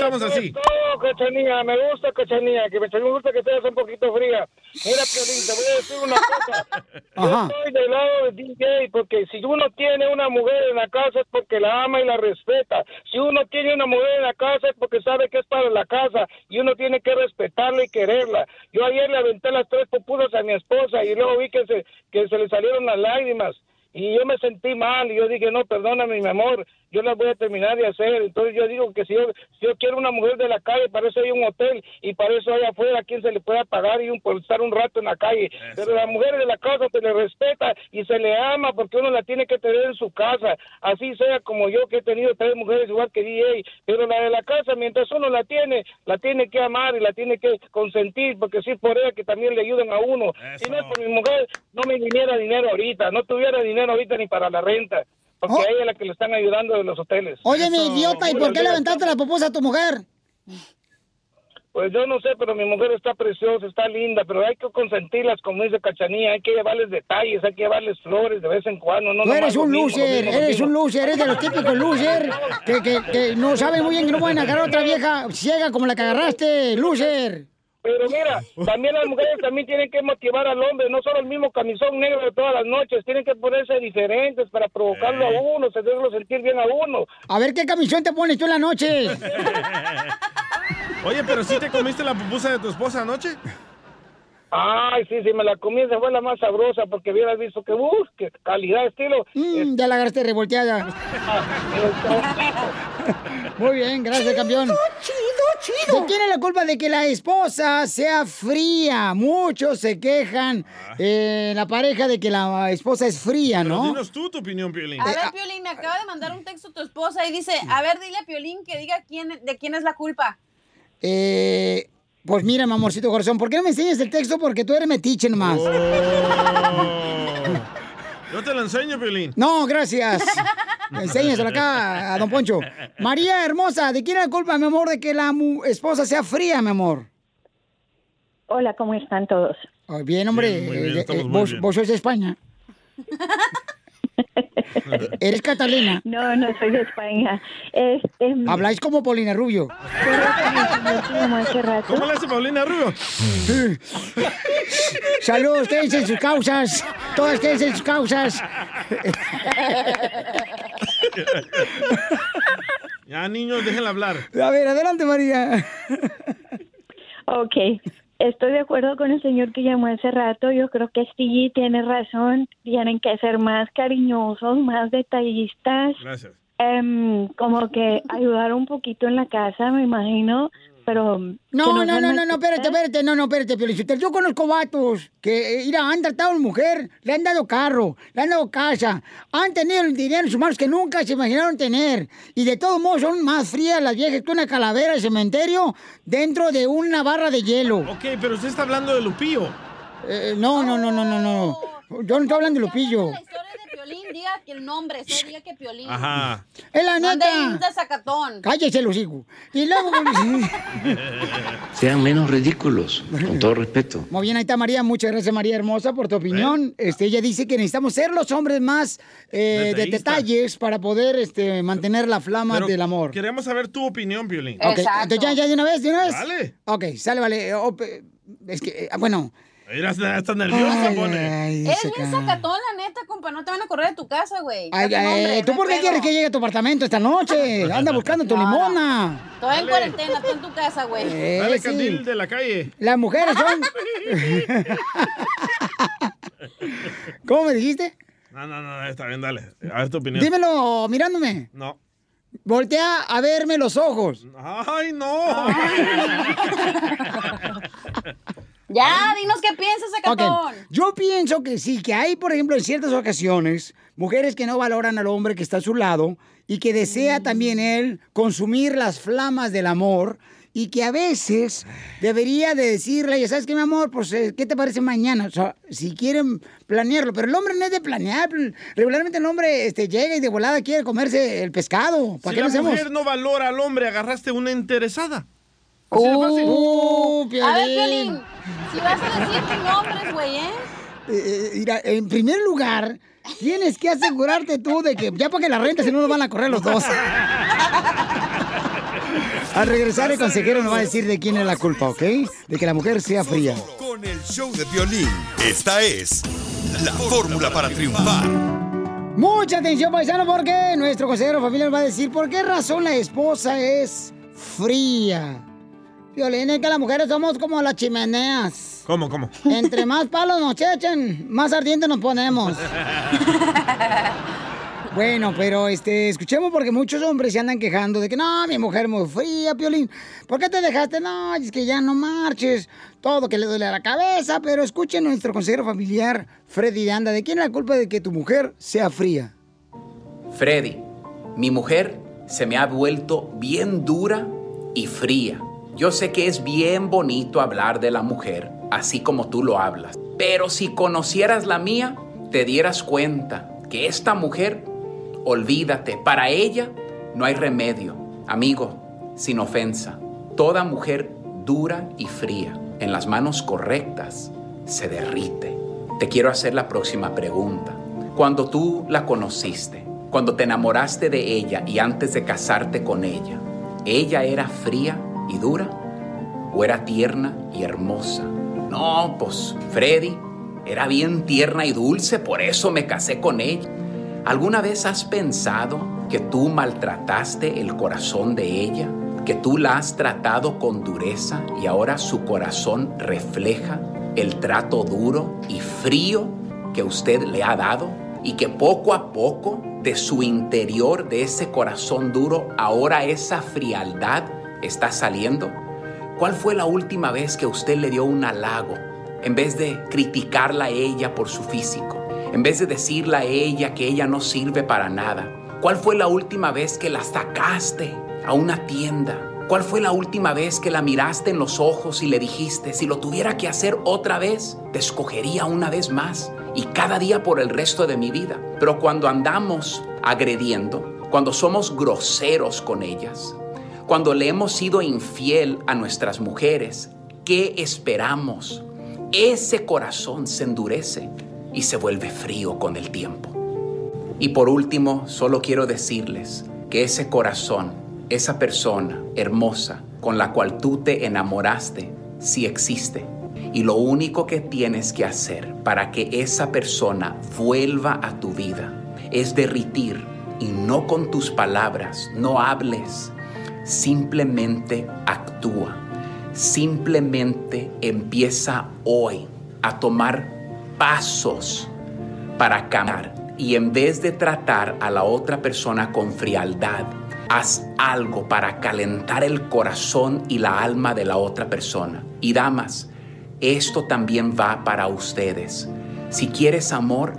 Estamos así. es todo, me gusta Cachanía, que me, me gusta que seas un poquito fría. Mira, Piolín, te voy a decir una cosa. Yo Ajá. estoy del lado de DJ porque si uno tiene una mujer en la casa es porque la ama y la respeta. Si uno tiene una mujer en la casa es porque sabe que es para la casa y uno tiene que respetarla y quererla. Yo ayer le aventé las tres pupusas a mi esposa y luego vi que se, que se le salieron las lágrimas. Y yo me sentí mal y yo dije, no, perdóname, mi amor, yo las voy a terminar de hacer. Entonces yo digo que si yo, si yo quiero una mujer de la calle, para eso hay un hotel y para eso hay afuera quien se le pueda pagar y un, por estar un rato en la calle. Pero la mujer de la casa se le respeta y se le ama porque uno la tiene que tener en su casa. Así sea como yo que he tenido tres mujeres igual que DJ. Pero la de la casa, mientras uno la tiene, la tiene que amar y la tiene que consentir porque sí por ella que también le ayudan a uno. Si no es por mi mujer, no me viniera dinero ahorita, no tuviera dinero ahorita ni para la renta. Porque a ella es la que le están ayudando de los hoteles. Oye, mi idiota, ¿y por qué le aventaste la pupusa a tu mujer? Pues yo no sé, pero mi mujer está preciosa, está linda, pero hay que consentirlas, como dice Cachanía, hay que llevarles detalles, hay que llevarles flores de vez en cuando. No Tú eres un mismo, loser, mismo, eres mismo. un loser, eres de los típicos loser que, que, que no saben muy bien que no pueden agarrar a otra vieja ciega como la que agarraste, loser. Pero mira, también las mujeres también tienen que motivar al hombre, no solo el mismo camisón negro de todas las noches, tienen que ponerse diferentes para provocarlo a uno, hacerlo sentir bien a uno. A ver qué camisón te pones tú en la noche. Oye, pero si te comiste la pupusa de tu esposa anoche. Ay, sí, sí, me la comí, esa fue la más sabrosa, porque hubieras visto que, uff, qué calidad, estilo. Mm, ya la agarraste revolteada. Muy bien, gracias, campeón. Chido, chido. ¿De quién es la culpa de que la esposa sea fría? Muchos se quejan eh, la pareja de que la esposa es fría, Pero ¿no? dinos tú tu opinión, Piolín. A ver, Piolín, me acaba de mandar un texto tu esposa y dice, a ver, dile a Piolín que diga quién, de quién es la culpa. Eh, pues mira, mi amorcito corazón, ¿por qué no me enseñas el texto? Porque tú eres metiche nomás. Oh. Yo te lo enseño, Piolín. No, gracias. Enséñaselo acá a don Poncho. María hermosa, ¿de quién es la culpa, mi amor, de que la mu- esposa sea fría, mi amor? Hola, ¿cómo están todos? Bien, hombre. Bien, muy bien, eh, eh, muy vos, bien. vos sos de España. ¿Eres Catalina? No, no soy de España. Es, es- Habláis como Paulina Rubio. ¿Cómo le hace Paulina Rubio? Saludos, quédense en sus causas. Todas quédense en sus causas. Ya, niños, déjenla hablar. A ver, adelante, María. Ok, estoy de acuerdo con el señor que llamó hace rato. Yo creo que sí tiene razón. Tienen que ser más cariñosos, más detallistas. Gracias. Em, como que ayudar un poquito en la casa, me imagino. Pero. No, no, no, no, no, espérate, espérate, no, no, espérate, Piolichotelo. Yo conozco vatos que, eh, mira, han tratado a una mujer, le han dado carro, le han dado casa, han tenido el dinero en sus manos que nunca se imaginaron tener. Y de todos modos son más frías las viejas que una calavera de cementerio dentro de una barra de hielo. Ok, pero usted está hablando de Lupillo. Eh, no, no, no, no, no, no. Yo no estoy hablando de Lupillo. Piolín, diga que el nombre, se diga que Piolín. Ajá. Es la neta. un desacatón. Cállese los hijos. Y luego... Sean menos ridículos, con todo respeto. Muy bien, ahí está María. Muchas gracias, María Hermosa, por tu opinión. Este, ella dice que necesitamos ser los hombres más eh, de detalles para poder este, mantener la flama Pero del amor. Queremos saber tu opinión, Piolín. Ok, entonces ya, ya de una vez, de una vez. Dale. Ok, sale, vale. Oh, es que, eh, bueno. Mira, está, nerviosa, Ay, pone. ay, se bien ca- sacatón, la neta, compa. No te van a correr de tu casa, güey. Ay, ay, ¿Tú por qué quieres que llegue a tu apartamento esta noche? Anda buscando tu No, limona. Estoy en cuarentena, tú en tu casa, güey. Eh, Dale, sí. Candil de la calle. Las mujeres son... ¿Cómo me dijiste? No, no, no, está bien, dale. A ver tu opinión. Dímelo mirándome. No. Voltea a verme los ojos. ¡Ay, no! Ya, dinos qué piensas, Ok, Zacatón. Yo pienso que sí, que hay, por ejemplo, en ciertas ocasiones, mujeres que no valoran al hombre que está a su lado y que desea también él consumir las flamas del amor y que a veces debería de decirle, ya sabes qué, mi amor, pues, eh, ¿qué te parece mañana? O sea, si quieren planearlo, pero el hombre no es de planear. Regularmente el hombre este, llega y de volada quiere comerse el pescado. ¿Para Si qué la hacemos? mujer no valora al hombre, agarraste una interesada. Uh, Así de fácil. Uh, a ver, Piolín. Piolín, si vas a decir tus nombres, güey, ¿eh? Eh, eh, mira, en primer lugar, tienes que asegurarte tú de que ya para que la renta, si no nos van a correr los dos. Al regresar, el consejero nos va a decir de quién es la culpa, ¿ok? De que la mujer sea fría. Con el show de violín. Esta es la fórmula para triunfar. Mucha atención, paisano, porque nuestro consejero familiar va a decir por qué razón la esposa es fría. Violín, es que las mujeres somos como las chimeneas. ¿Cómo, cómo? Entre más palos nos echen, más ardientes nos ponemos. Bueno, pero este, escuchemos porque muchos hombres se andan quejando de que no, mi mujer es muy fría, Piolín. ¿Por qué te dejaste? No, es que ya no marches. Todo que le duele la cabeza, pero escuchen a nuestro consejero familiar, Freddy de Anda. ¿De quién es la culpa de que tu mujer sea fría? Freddy, mi mujer se me ha vuelto bien dura y fría. Yo sé que es bien bonito hablar de la mujer, así como tú lo hablas. Pero si conocieras la mía, te dieras cuenta que esta mujer, olvídate, para ella no hay remedio. Amigo, sin ofensa, toda mujer dura y fría, en las manos correctas, se derrite. Te quiero hacer la próxima pregunta. Cuando tú la conociste, cuando te enamoraste de ella y antes de casarte con ella, ¿ella era fría y dura o era tierna y hermosa? No, pues Freddy era bien tierna y dulce, por eso me casé con ella. ¿Alguna vez has pensado que tú maltrataste el corazón de ella? ¿Que tú la has tratado con dureza y ahora su corazón refleja el trato duro y frío que usted le ha dado? Y que poco a poco de su interior, de ese corazón duro, ahora esa frialdad está saliendo. ¿Cuál fue la última vez que usted le dio un halago en vez de criticarla a ella por su físico? En vez de decirle a ella que ella no sirve para nada. ¿Cuál fue la última vez que la sacaste a una tienda? ¿Cuál fue la última vez que la miraste en los ojos y le dijiste, si lo tuviera que hacer otra vez, te escogería una vez más y cada día por el resto de mi vida? Pero cuando andamos agrediendo, cuando somos groseros con ellas, cuando le hemos sido infiel a nuestras mujeres, ¿qué esperamos? Ese corazón se endurece y se vuelve frío con el tiempo. Y por último, solo quiero decirles que ese corazón, esa persona hermosa con la cual tú te enamoraste, sí existe. Y lo único que tienes que hacer para que esa persona vuelva a tu vida es derritir y no con tus palabras, no hables, simplemente actúa. Simplemente empieza hoy a tomar pasos para cambiar. Y en vez de tratar a la otra persona con frialdad, haz algo para calentar el corazón y la alma de la otra persona. Y damas, esto también va para ustedes. Si quieres amor,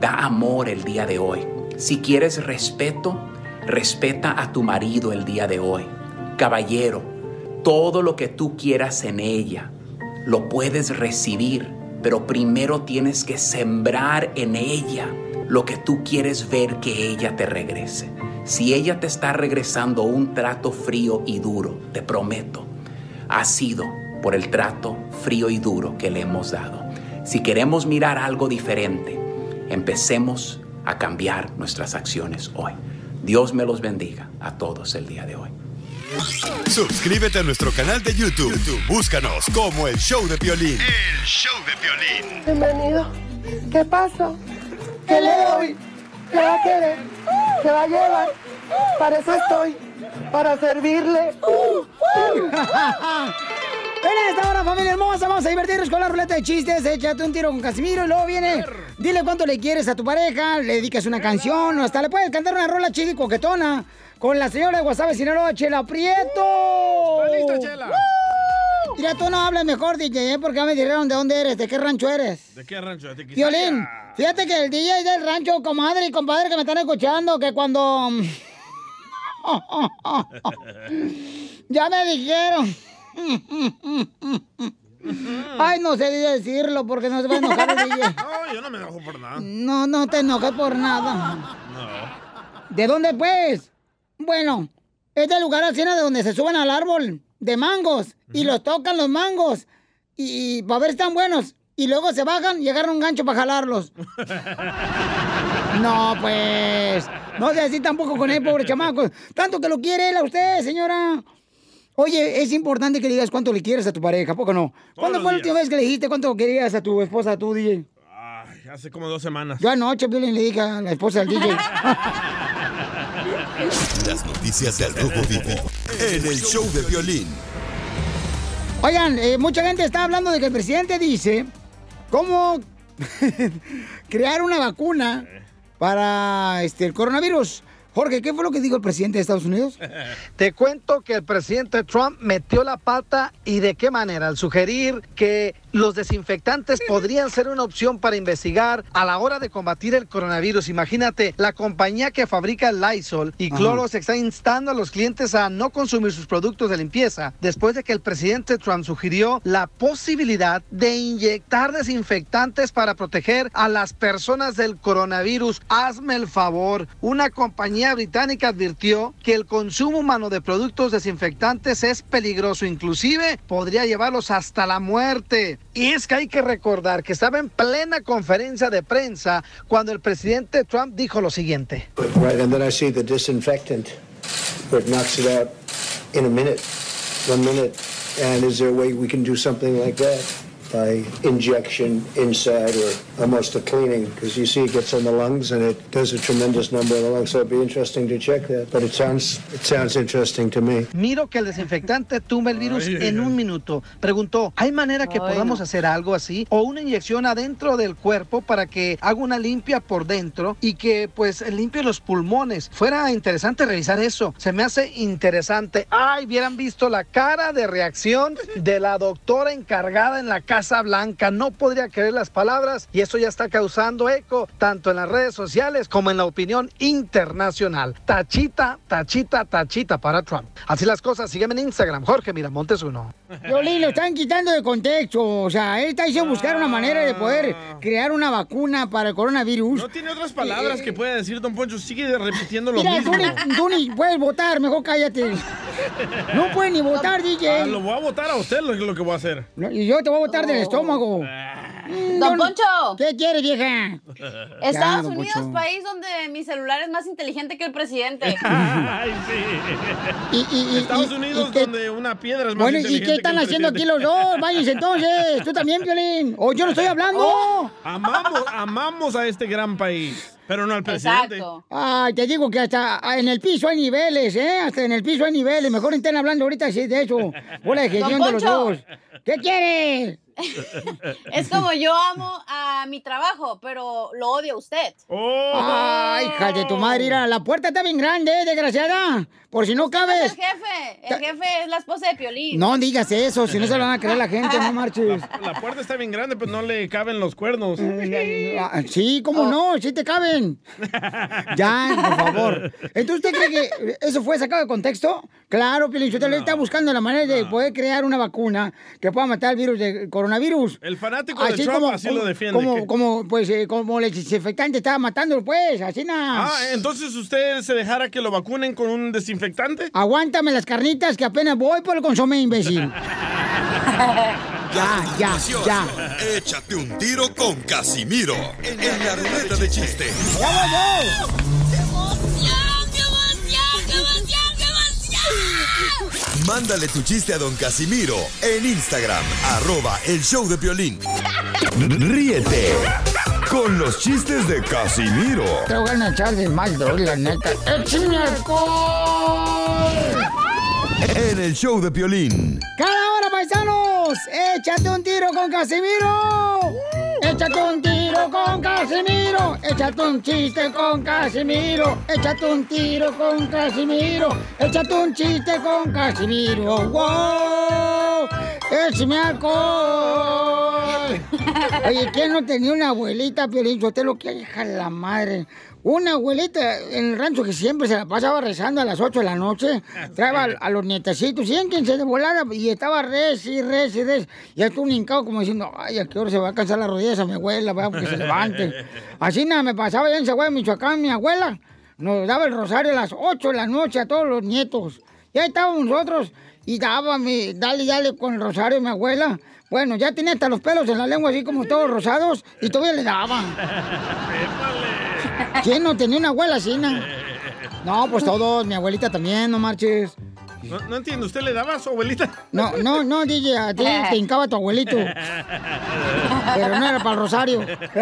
da amor el día de hoy. Si quieres respeto, respeta a tu marido el día de hoy. Caballero, todo lo que tú quieras en ella, lo puedes recibir, pero primero tienes que sembrar en ella lo que tú quieres ver que ella te regrese. Si ella te está regresando un trato frío y duro, te prometo, ha sido por el trato frío y duro que le hemos dado. Si queremos mirar algo diferente, empecemos a cambiar nuestras acciones hoy. Dios me los bendiga a todos el día de hoy. Suscríbete a nuestro canal de YouTube. YouTube, Búscanos como el show de violín. El show de violín. Bienvenido. ¿Qué pasó? ¿Qué le doy? ¿Qué va a querer? ¿Qué va a llevar? Para eso estoy. Para servirle. En esta hora, familia hermosa, vamos a divertirnos con la ruleta de chistes. Échate un tiro con Casimiro y luego viene. Dile cuánto le quieres a tu pareja, le dedicas una canción, o hasta le puedes cantar una rola chida y coquetona con la señora de Guasave Sinaloa, Chela Prieto. Está lista, Chela. Mira, tú no hablas mejor, DJ, ¿eh? porque ya me dijeron de dónde eres, de qué rancho eres. ¿De qué rancho? ¿De? Violín, fíjate que el DJ es del rancho, comadre y compadre que me están escuchando, que cuando... ya me dijeron. Ay, no sé decirlo porque no se va a enojar el DJ. No, yo no me enojo por nada. No, no te enojes por nada. No. ¿De dónde pues? Bueno, es del lugar así de donde se suben al árbol de mangos y los tocan los mangos y, para ver si están buenos y luego se bajan y agarran un gancho para jalarlos. No, pues, no sea así tampoco con él, pobre chamaco. Tanto que lo quiere él a usted, señora. Oye, es importante que digas cuánto le quieres a tu pareja, ¿a ¿poco no? ¿Cuándo fue la última vez que le dijiste cuánto querías a tu esposa, a tu DJ? Ay, hace como dos semanas. Yo anoche, Piolín, le dije a la esposa del DJ. Las noticias del Rojo Vivo en el show de violín. Oigan, eh, mucha gente está hablando de que el presidente dice cómo crear una vacuna para este, el coronavirus. Jorge, ¿qué fue lo que dijo el presidente de Estados Unidos? Te cuento que el presidente Trump metió la pata y de qué manera al sugerir que los desinfectantes podrían ser una opción para investigar a la hora de combatir el coronavirus. Imagínate, la compañía que fabrica Lysol y Ajá. Clorox está instando a los clientes a no consumir sus productos de limpieza después de que el presidente Trump sugirió la posibilidad de inyectar desinfectantes para proteger a las personas del coronavirus. Hazme el favor, una compañía británica advirtió que el consumo humano de productos desinfectantes es peligroso, inclusive podría llevarlos hasta la muerte. Y es que hay que recordar que estaba en plena conferencia de prensa cuando el presidente Trump dijo lo siguiente. Right, and then I see the disinfectant it knocks it out in a minute, one minute. And is there a way we can do something like that by injection inside or almost a cleaning? Because you see it gets on the lungs and it does a tremendous number in the lungs. So it'd be interesting to check that. But it sounds it sounds interesting to me. Miro que el desinfectante tumba el virus Ay, en ay. un minuto. Preguntó, ¿hay manera que Ay, podamos no. hacer algo así? O una inyección adentro del cuerpo para que haga una limpia por dentro y que pues limpie los pulmones. Fuera interesante revisar eso. Se me hace interesante. Ay, hubieran visto la cara de reacción de la doctora encargada en la Casa Blanca. No podría creer las palabras y eso ya está causando eco tanto en las redes sociales como en la opinión internacional. Tachita, tachita, tachita para Trump. Así las cosas, sígueme en Instagram, Jorge Miramontes uno. Violín, lo están quitando de contexto. O sea, él está diciendo buscar una manera de poder crear una vacuna para el coronavirus. No tiene otras palabras que pueda decir Don Poncho. Sigue repitiendo lo Mira, mismo. tú ni, tú ni puedes votar, mejor cállate. No puedes ni votar, DJ. Ah, lo voy a votar a usted lo, lo que voy a hacer. No, Y yo te voy a votar del estómago. Mm, Don no- Poncho. ¿Qué quieres, vieja? Estados Ya, Unidos, Poncho. país donde mi celular es más inteligente que el presidente. Ay, sí. Y, y- Estados y- Unidos, y qué- donde una piedra es más Bueno, ¿y inteligente qué que están el haciendo aquí los dos? Váyanse entonces. Tú también, Violín. O yo no estoy hablando. Oh, amamos, amamos a este gran país, pero no al presidente. Ay, te digo que hasta en el piso hay niveles, ¿eh? Hasta en el piso hay niveles. Mejor estén hablando ahorita sí, de eso. Bola de gestión de los dos. ¿Qué quieres? Es como yo amo a mi trabajo, pero lo odio a usted. Ay, hija de tu madre, mira, la puerta está bien grande, ¿eh, desgraciada. Por si no Es cabes. el jefe. El jefe es la esposa de Piolín. No digas eso, si no se lo van a creer la gente, no marches. La puerta está bien grande, pero no le caben los cuernos. Ah, Sí, ¿cómo no? Sí te caben. Ya, por favor. Entonces, ¿usted cree que eso fue sacado de contexto? Claro, Piolín, usted le está buscando la manera de poder crear una vacuna que pueda matar el virus de coronavirus. El fanático de Trump así lo defiende. Como, que- como, pues, eh, como el desinfectante estaba matándolo, pues, así nada. Ah, entonces usted se dejara que lo vacunen con un desinfectante. Aguántame las carnitas que apenas voy por el consomé, imbécil. ya, ya, ya. Échate un tiro con Casimiro en la ruleta de chiste. ¡Ya voy yo! Mándale tu chiste a don Casimiro en Instagram, arroba el show de violín. Ríete con los chistes de Casimiro Te voy a echar de mal, la neta. ¡Échame en el show de Piolín. ¡Cada hora, paisanos! ¡Échate un tiro con Casimiro! ¡Échate un tiro con Casimiro! ¡Échate un chiste con Casimiro! ¡Échate un tiro con Casimiro! ¡Échate un chiste con Casimiro! ¡Wow! ¡Échame alcohol! Oye, ¿quién no tenía una abuelita, Piolín? Yo te lo que hija la madre. Una abuelita en el rancho que siempre se la pasaba rezando a las 8 de la noche. Traeba a, a los nietecitos, siéntense de volada. Y estaba res y res y res. Y ya estuvo un hincado como diciendo, ay, ¿a qué hora se va a cansar las rodillas a mi abuela? Vaya, porque se levante. Así nada, me pasaba allá en Zaguay, Michoacán, mi abuela. Nos daba el rosario a las 8 de la noche a todos los nietos. Y ahí estábamos nosotros. Y daba mi, dale, dale con el rosario mi abuela. Bueno, ya tenía hasta los pelos en la lengua así como todos rosados y todavía le daban. ¿Quién no tenía una abuela así, no? No, pues todos, mi abuelita también, no marches. No, no entiendo, ¿usted le daba a su abuelita? No, no, no, DJ, a ti te hincaba tu abuelito. Pero no era para el rosario.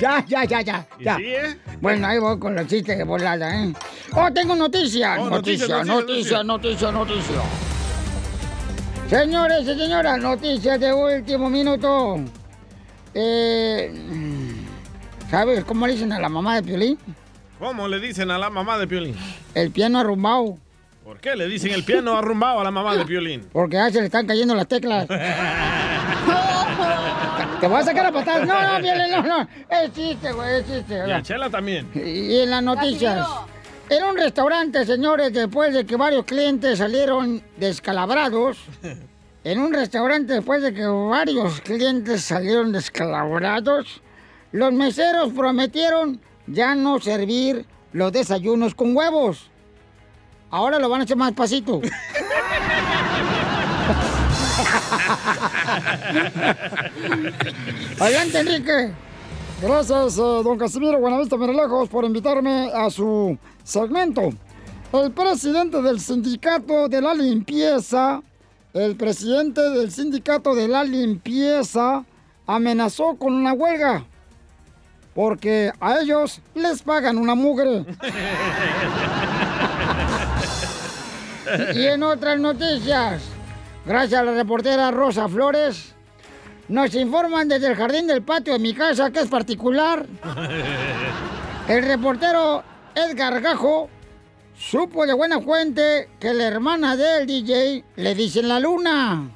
ya, ya, ya, ya. ya. sí, eh? Bueno, ahí voy con los chistes de volada, ¿eh? Oh, tengo noticias. Oh, noticia, noticia, noticia, noticia, noticia, noticia. Señores y señoras, noticias de último minuto. Eh, ¿Sabes cómo le dicen a la mamá de Piolín? ¿Cómo le dicen a la mamá de Piolín? El piano arrumbado. ¿Por qué le dicen el piano arrumbado a la mamá de Piolín? Porque ya se le están cayendo las teclas. Te voy a sacar a patadas. No, no, Piolín, no, no. Es chiste, güey, es chiste. Y a Chela también. Y en las noticias. En un restaurante, señores, después de que varios clientes salieron descalabrados. En un restaurante, después de que varios clientes salieron descalabrados, los meseros prometieron ya no servir los desayunos con huevos. Ahora lo van a hacer más pasito. Adelante, Enrique. Gracias, eh, don Casimiro Buenavista Miralejos, por invitarme a su segmento. El presidente del sindicato de la limpieza, el presidente del sindicato de la limpieza amenazó con una huelga porque a ellos les pagan una mugre. y en otras noticias, gracias a la reportera Rosa Flores, nos informan desde el jardín del patio de mi casa, que es particular. El reportero Edgar Gajo supo de buena fuente que la hermana del DJ le dicen la luna.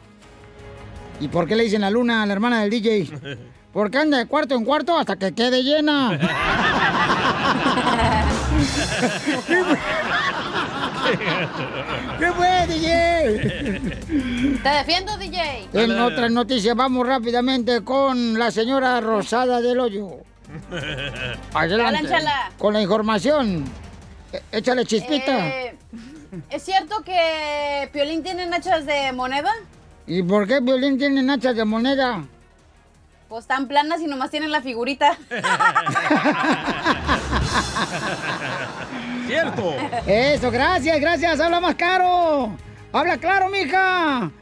¿Y por qué le dicen la luna a la hermana del DJ? Porque anda de cuarto en cuarto hasta que quede llena. ¿Qué fue, DJ? Te defiendo, DJ. En otras noticias vamos rápidamente con la señora Rosada del Hoyo. Adelante. Con la información. E- Échale chispita. Eh, ¿Es cierto que Piolín tiene nachas de moneda? ¿Y por qué Violín tiene nachas de moneda? Pues tan planas y nomás tienen la figurita. Cierto. Eso, gracias, gracias. Habla más caro. Habla claro, mija.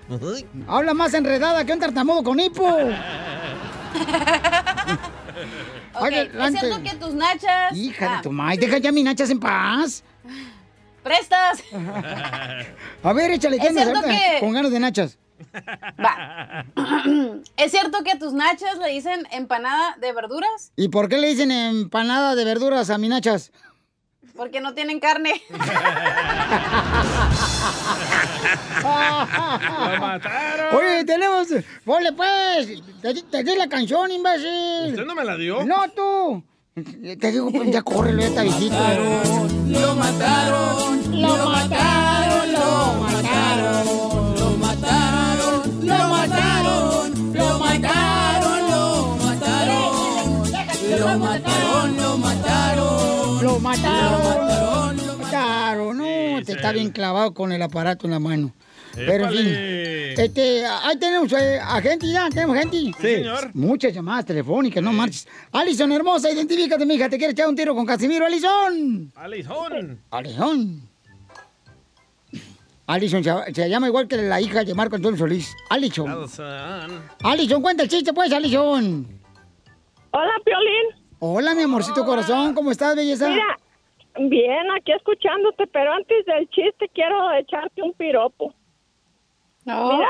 Habla más enredada que un tartamudo con hipo. Ok, Oye, ¿Es que tus nachas... Hija Ah, de tu madre, deja ya mis nachas en paz. ¡Prestas! A ver, échale, Es ¿qué que- con ganas de nachas? ¿Es cierto que a tus nachas le dicen empanada de verduras? ¿Y por qué le dicen empanada de verduras a mis nachas? Porque no tienen carne. ¡Lo mataron! Oye, tenemos. Ponle pues. Te, di- te di la canción, imbécil. ¿Usted no me la dio? No, tú. Te digo, pues ya córrelo, ya está viejito. Lo mataron, lo mataron, lo lo mataron, lo mataron, Lo mataron. Lo mataron. No, te está bien clavado con el aparato en la mano. Pero en fin, este, ahí tenemos eh, a gente ya, tenemos gente. Sí, señor. Muchas llamadas telefónicas, no marches. Alison, hermosa, identifícate, mija. ¿Te quieres echar un tiro con Casimiro, Alison? Alison. Alison. Alison se, se llama igual que la hija de Marco Antonio Solís. Alison. Alison. Alison, cuenta el chiste, pues, Alison. Hola, Piolín. Hola, mi amorcito corazón. ¿Cómo estás, belleza? Mira, bien, aquí escuchándote, pero antes del chiste quiero echarte un piropo. Mira,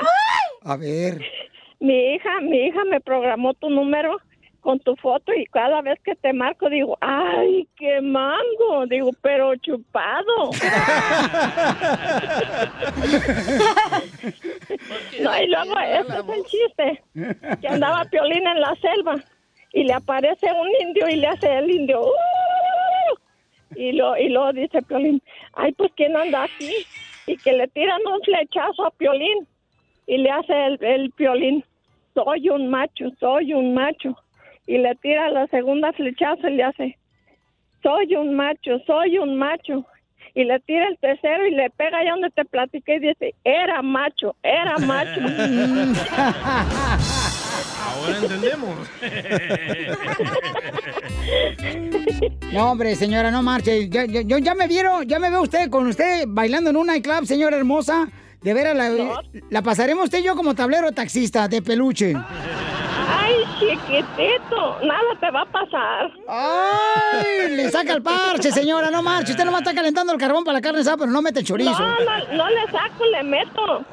A ver. mi hija, mi hija me programó tu número con tu foto y cada vez que te marco digo, Ay, qué mango. Digo, pero chupado. no, y luego, ese es el chiste. Que andaba Piolín en la selva y le aparece un indio y le hace el indio. "Uh". Y, lo, y luego dice Piolín, ay, pues ¿quién anda aquí? Y que le tiran un flechazo a Piolín y le hace el, el Piolín, soy un macho, soy un macho. Y le tira la segunda flechazo y le hace, soy un macho, soy un macho. Y le tira el tercero y le pega allá donde te platiqué y dice, era macho, era macho. Ahora entendemos. No, hombre, señora, no marche. Ya, me vieron, ya me veo usted con usted bailando en un nightclub, señora hermosa. De veras, la, la pasaremos usted y yo como tablero taxista de peluche. Ay, chiquitito, nada te va a pasar. ¡Ay! Le saca el parche, señora, no marche. Usted nomás está calentando el carbón para la carne asada, pero no mete chorizo. No, no, no le saco, le meto.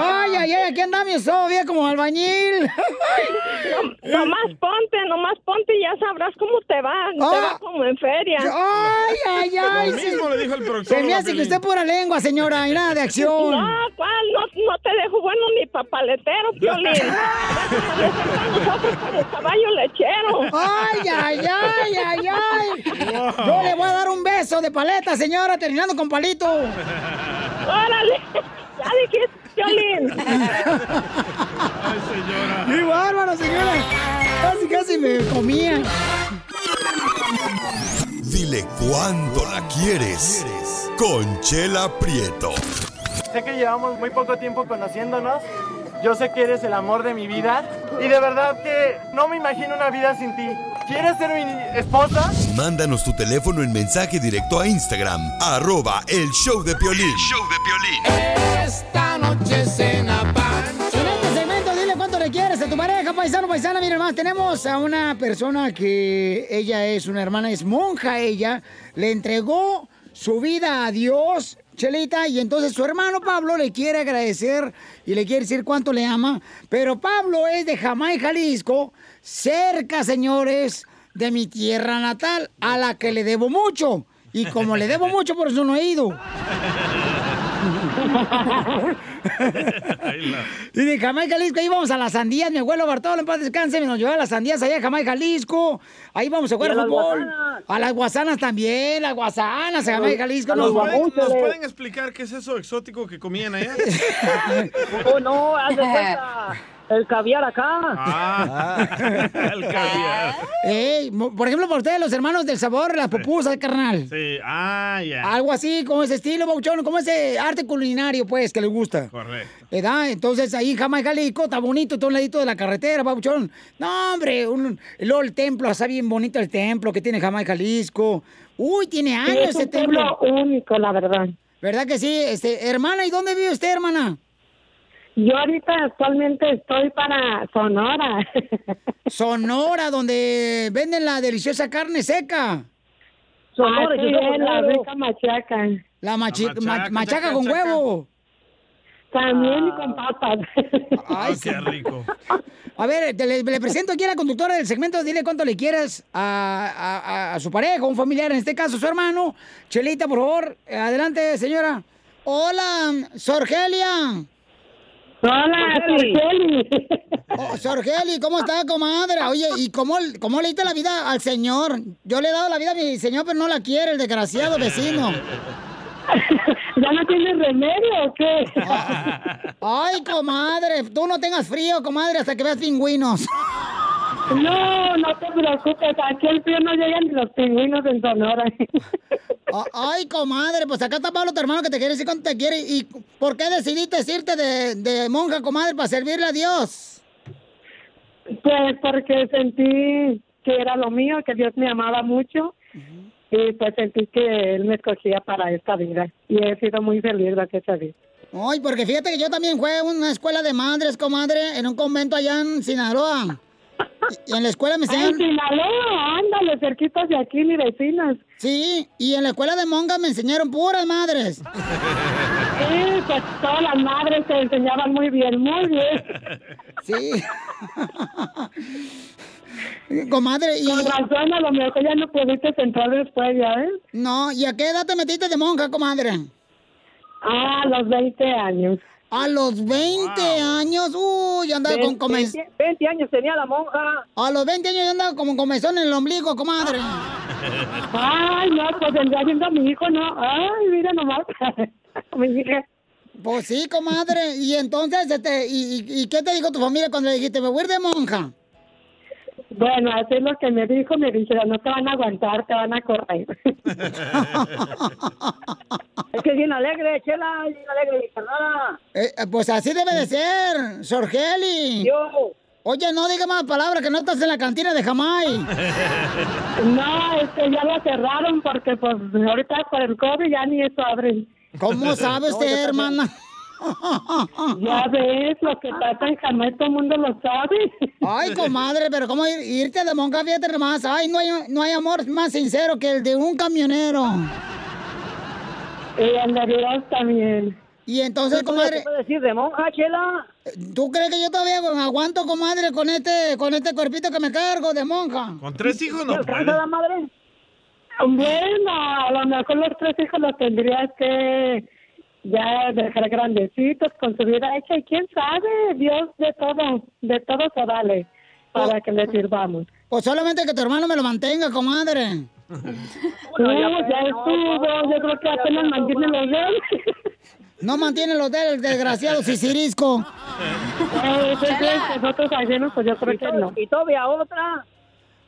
Ay, ay, ay, aquí andamos todavía como albañil. No, nomás ponte, nomás ponte y ya sabrás cómo te va. Te Ah. va como en feria. Ay, ay, ay. Lo mismo se- le dijo el proctólogo Se me hace que usted pura lengua, señora, y nada de acción. No, ¿cuál? No, no te dejo bueno ni papaletero, Piolín. Nosotros como caballo lechero. Ay, ay, ay, ay, ay. Yo le voy a dar un beso de paleta, señora, terminando con palito. Órale, ya dijiste, Piolín. ¡Qué bárbaro, señora! Casi, casi me comía. Dile cuándo la quieres. Conchela Prieto. Sé que llevamos muy poco tiempo conociéndonos. Yo sé que eres el amor de mi vida. Y de verdad que no me imagino una vida sin ti. ¿Quieres ser mi esposa? Mándanos tu teléfono en mensaje directo a Instagram, arroba el show de Piolín. show de Esta noche cena En este segmento, dile cuánto le quieres a tu pareja, paisano, paisana. Miren más, tenemos a una persona que ella es una hermana, es monja ella. Le entregó su vida a Dios, Chelita, y entonces su hermano Pablo le quiere agradecer y le quiere decir cuánto le ama. Pero Pablo es de Jamay, Jalisco, cerca, señores, de mi tierra natal, a la que le debo mucho. Y como le debo mucho, por eso no he ido. Y de Jamaica, Jalisco, ahí vamos a las sandías. Mi abuelo Bartolo, en paz descanse, me nos llevaba a las sandías allá a Jamaica, Jalisco. Ahí vamos a jugar a fútbol. guasanas. A las guasanas también, las guasanas a A Jamaica, Jalisco. a no. los ¿Pueden- ¿Nos pueden explicar qué es eso exótico que comían allá? Oh, no, haz de cuenta. El caviar acá. Ah, el caviar. Ey, mo- por ejemplo, para ustedes, los hermanos del sabor, las pupusas, carnal. Sí, ah, ya. Algo así, como ese estilo, Bauchón, como ese arte culinario, pues, que les gusta. Correcto. ¿Verdad? Entonces ahí Jamaica, Jalisco, está bonito, todo un ladito de la carretera, Pabuchón. No, hombre, un, luego el templo, está bien bonito el templo que tiene Jamaica, Jalisco. Uy, tiene años es ese un templo. pueblo único, la verdad. ¿Verdad que sí? Este, hermana, ¿y dónde vive usted, hermana? Yo ahorita actualmente estoy para Sonora. Sonora, donde venden la deliciosa carne seca. Sonora, yo soy es, la rica machaca. La, machi- La ma- machaca, machaca chaca, con chaca. huevo. También y con papas. Ay, qué rico. A ver, te- le, le presento aquí a la conductora del segmento. Dile cuánto le quieres a, a- a- a su pareja, un familiar, en este caso su hermano. Chelita, por favor. Adelante, señora. Hola, Sorgelia. Hola, Sorgeli. Oh, Sorgeli, ¿cómo está, comadre? Oye, ¿y cómo, cómo le diste la vida al señor? Yo le he dado la vida a mi señor, pero no la quiere, el desgraciado vecino. ¿Ya no tienes remedio o qué? Ay, comadre, tú no tengas frío, comadre, hasta que veas pingüinos. No, no te preocupes, aquí el frío no llegan ni los pingüinos en Sonora. Ah, Ay, comadre, pues acá está Pablo, tu hermano, que te quiere decir cuánto te quiere. ¿Y por qué decidiste irte de, de monja, comadre, para servirle a Dios? Pues porque sentí que era lo mío, que Dios me amaba mucho y pues sentí que Él me escogía para esta vida y he sido muy feliz gracias a Dios. Ay, porque fíjate que yo también fui a una escuela de madres, comadre, en un convento allá en Sinaloa. Y en la escuela me enseñaron... En Sinaloa, ándale, cerquitas de aquí, mi vecinas. Sí, y en la escuela de monjas me enseñaron puras madres. Sí, pues todas las madres te enseñaban muy bien, muy bien. Sí. Comadre, y... Con razón, a lo mejor ya no pudiste entrar después, ¿ya ves? No, ¿y a qué edad te metiste de monja, comadre? Ah, a los 20 años. A los 20 años, uy, andaba con comezón. 20, 20 años tenía la monja. A los 20 años yo andaba como comezón en el ombligo, comadre. Ay, no, pues vendría siendo a mi hijo, ¿no? Ay, mira nomás. mi hija. Pues sí, comadre. Y entonces, este, y, y, y qué te dijo tu familia cuando le dijiste, me voy a ir de monja? Bueno, así es lo que me dijo, me dijeron, no te van a aguantar, te van a correr. Es que es bien alegre, Chela, bien alegre, carnala. Eh, eh, pues así debe de ser, Sorgeli. Yo. Oye, no diga más palabras que no estás en la cantina de Jamai. No, es que ya lo cerraron porque pues ahorita por el COVID ya ni eso abren. ¿Cómo sabe usted, hermana? Ya ves, lo que pasa en Jamaica, todo el mundo lo sabe. Ay, comadre, pero ¿cómo ir- irte de monja? Fíjate nomás. Ay, no hay, no hay amor más sincero que el de un camionero. Y Dios también. Y entonces, ¿Tú todavía comadre... te puedes decir de monja, Chela? ¿Tú crees que yo todavía aguanto, comadre, con este, con este cuerpito que me cargo de monja? Con tres hijos no puede. la madre? Bueno, a lo mejor los tres hijos los tendrías que ya dejar grandecitos con su vida hecha y quién sabe, Dios de todo, de todo se vale para que le sirvamos. O solamente que tu hermano me lo mantenga, comadre. No, ya estuvo, yo creo que apenas mantiene los de él. No mantiene los del desgraciado Sicirisco. Eh, pues, sí, nosotros ajenos, pues yo creo que no. Y todavía otra.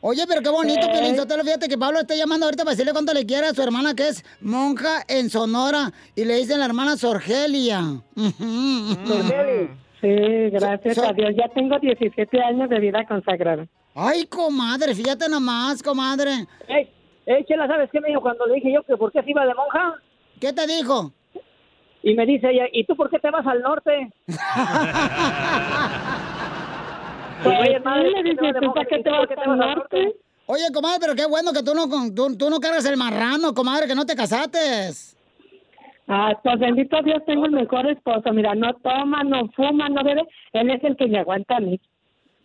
Oye, pero qué bonito, Eh. Fíjate que Pablo está llamando ahorita para decirle cuánto le quiere a su hermana, que es monja en Sonora. Y le dicen la hermana Sorgelia. Sí, gracias So- a Dios. Ya tengo 17 años de vida consagrada. Ay, comadre, fíjate nomás, comadre. Ey, ey, Chela, ¿sabes qué me dijo cuando le dije yo que por qué se iba de monja? ¿Qué te dijo? Y me dice ella, ¿y tú por qué te vas al norte? Oye, madre, sí, le ¿por qué te dije, vas de ¿tú monja? para qué ¿Y te tú vas por qué te al vas al norte? Oye, comadre, pero qué bueno que tú no, con- tú, tú no cargas el marrano, comadre, que no te casaste. Ah, pues bendito Dios, tengo el mejor esposo. Mira, no toma, no fuma, no bebe. Él es el que me aguanta a mí.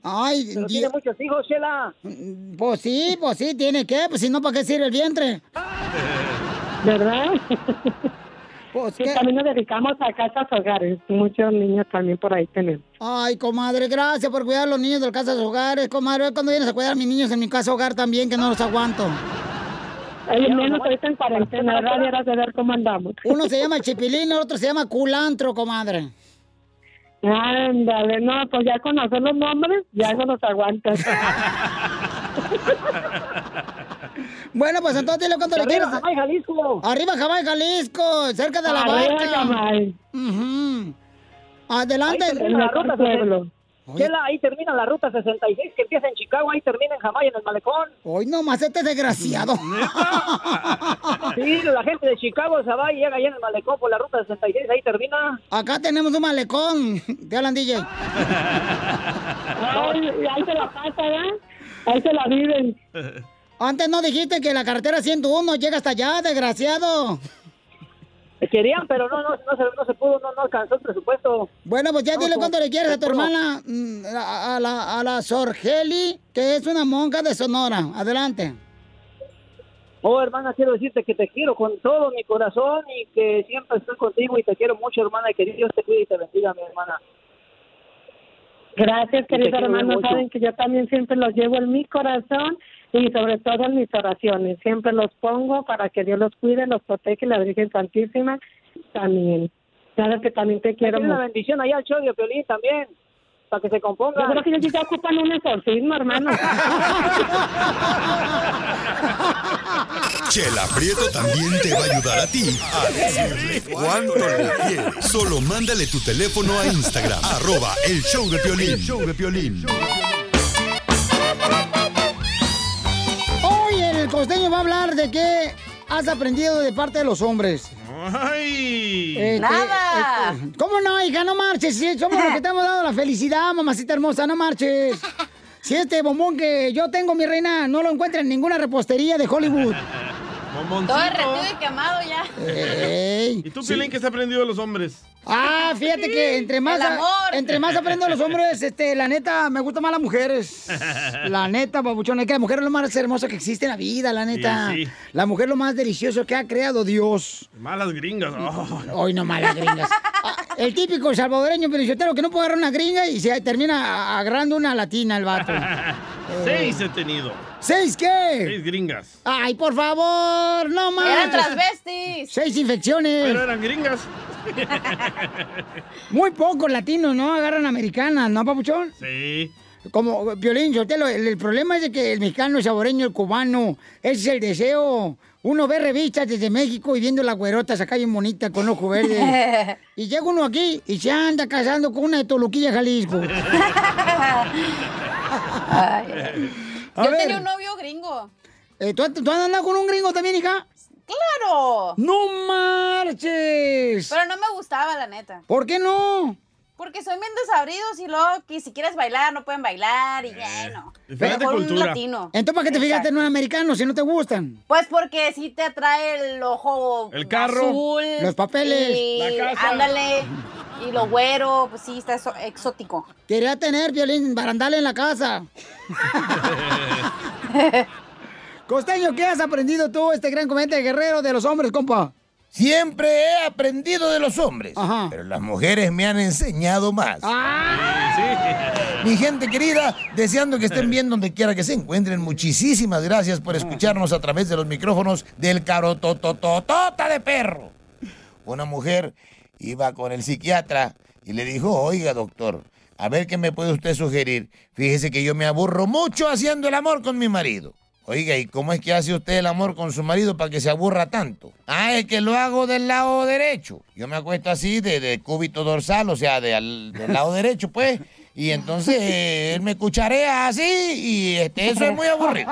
Ay, Pero Dios- tiene muchos hijos, Chela. Pues sí, pues sí, tiene que, pues si no, ¿para qué sirve el vientre? ¿Verdad? Pues, ¿qué? también nos dedicamos a casas hogares. Muchos niños también por ahí tenemos. Ay, comadre, gracias por cuidar a los niños de las casas hogares. Comadre, cuando vienes a cuidar a mis niños en mi casa hogar también, que no los aguanto. Ay, menos ahorita en cuarentena, ¿verdad? De ver cómo andamos. Uno se llama Chipilín, el otro se llama Culantro, comadre. Ándale, no, pues ya conocer los nombres, ya no los aguantas. Bueno, pues entonces dile cuánto le Arriba, quieres. Jamay, Jalisco. Arriba, Jamay, Jalisco, cerca de la Arriba, barca. Jamay. Ujú. Ahí Adelante. termina la ruta pueblo. Chela, ahí termina la ruta 66 que empieza en Chicago, ahí termina en Jamay, en el malecón. Hoy nomás este desgraciado. Sí, la gente de Chicago se va y llega ahí en el malecón por la ruta 66, ahí termina. Acá tenemos un malecón. Te hablan, DJ. Ay, ahí se la pasa, ¿verdad? Ahí se la viven. Antes no dijiste que la carretera 101 llega hasta allá, desgraciado. Querían, pero no, no, no, se, no se pudo, no, no alcanzó el presupuesto. Bueno, pues ya No, dile pues, cuánto le quieres a tu hermana, mm, a, a la, a la Sorgeli, que es una monja de Sonora. Adelante. Oh, hermana, quiero decirte que te quiero con todo mi corazón y que siempre estoy contigo y te quiero mucho, hermana, y que Dios te cuide y te bendiga, mi hermana. Gracias, querido hermano. Saben que yo también siempre los llevo en mi corazón y sobre todo en mis oraciones. Siempre los pongo para que Dios los cuide, los protege, la Virgen Santísima también. Sabes que también te quiero una bendición allá al show de Piolín también, para que se componga. Yo creo que ellos ya ocupan un exorcismo, hermano. Chela Prieto también te va a ayudar a ti a decirle cuánto le quieres. Solo mándale tu teléfono a Instagram, arroba el show de Piolín. El show de Piolín. El costeño va a hablar de qué has aprendido de parte de los hombres. ¡Ay! Este, Nada. este, ¿Cómo no, hija? No marches. Si somos los que te hemos dado la felicidad, mamacita hermosa. No marches. Si este bombón que yo tengo, mi reina, no lo encuentra en ninguna repostería de Hollywood. Todo derretido y quemado ya. ¿Y tú, Piolín, qué has aprendido de los hombres? Ah, fíjate que entre más, El amor. entre más aprendo de los hombres, este, la neta, me gustan más las mujeres. La neta, babuchón, es que la mujer es lo más hermoso que existe en la vida, la neta. Sí, sí. La mujer es lo más delicioso que ha creado Dios. Malas gringas. oh. Hoy no malas gringas. Ah, El típico salvadoreño periodista que no puede agarrar una gringa y se termina agarrando una latina el vato. Seis he tenido. ¿Seis qué? Seis gringas. Ay, por favor, no más. Eran transvestis. Seis infecciones. Pero eran gringas. Muy pocos latinos, ¿no? Agarran americanas, ¿no, papuchón? Sí. Como Violín, Sotelo, el, el problema es de que el mexicano, el saboreño, el cubano, ese es el deseo. Uno ve revistas desde México y viendo las güerotas acá bien bonitas con ojo verde. y llega uno aquí y se anda casando con una de Toluquilla, Jalisco. Yo ver. tenía un novio gringo. Eh, ¿tú, ¿Tú has andado con un gringo también, hija? ¡Claro! ¡No marches! Pero no me gustaba, la neta. ¿Por qué no? Porque son bien desabridos y luego que si quieres bailar no pueden bailar y ya no. Diferente Mejor un latino. Entonces, ¿para qué te fijaste en un americano si no te gustan? Pues porque si te atrae el ojo El carro, azul, los papeles, y- la casa. Ándale. Y lo güero, pues sí, está eso- exótico. Quería tener violín barandal en la casa. Costeño, ¿qué has aprendido tú, este gran comediante guerrero de los hombres, compa? Siempre he aprendido de los hombres, pero las mujeres me han enseñado más. Mi gente querida, deseando que estén bien donde quiera que se encuentren, muchísimas gracias por escucharnos a través de los micrófonos del carotototota de perro. Una mujer iba con el psiquiatra y le dijo, oiga doctor, a ver qué me puede usted sugerir. Fíjese que yo me aburro mucho haciendo el amor con mi marido. Oiga, ¿y cómo es que hace usted el amor con su marido para que se aburra tanto? Ah, es que lo hago del lado derecho. Yo me acuesto así, de, de cúbito dorsal, o sea, de al- del lado derecho, pues. Y entonces eh, él me cucharea así y este, eso es muy aburrido.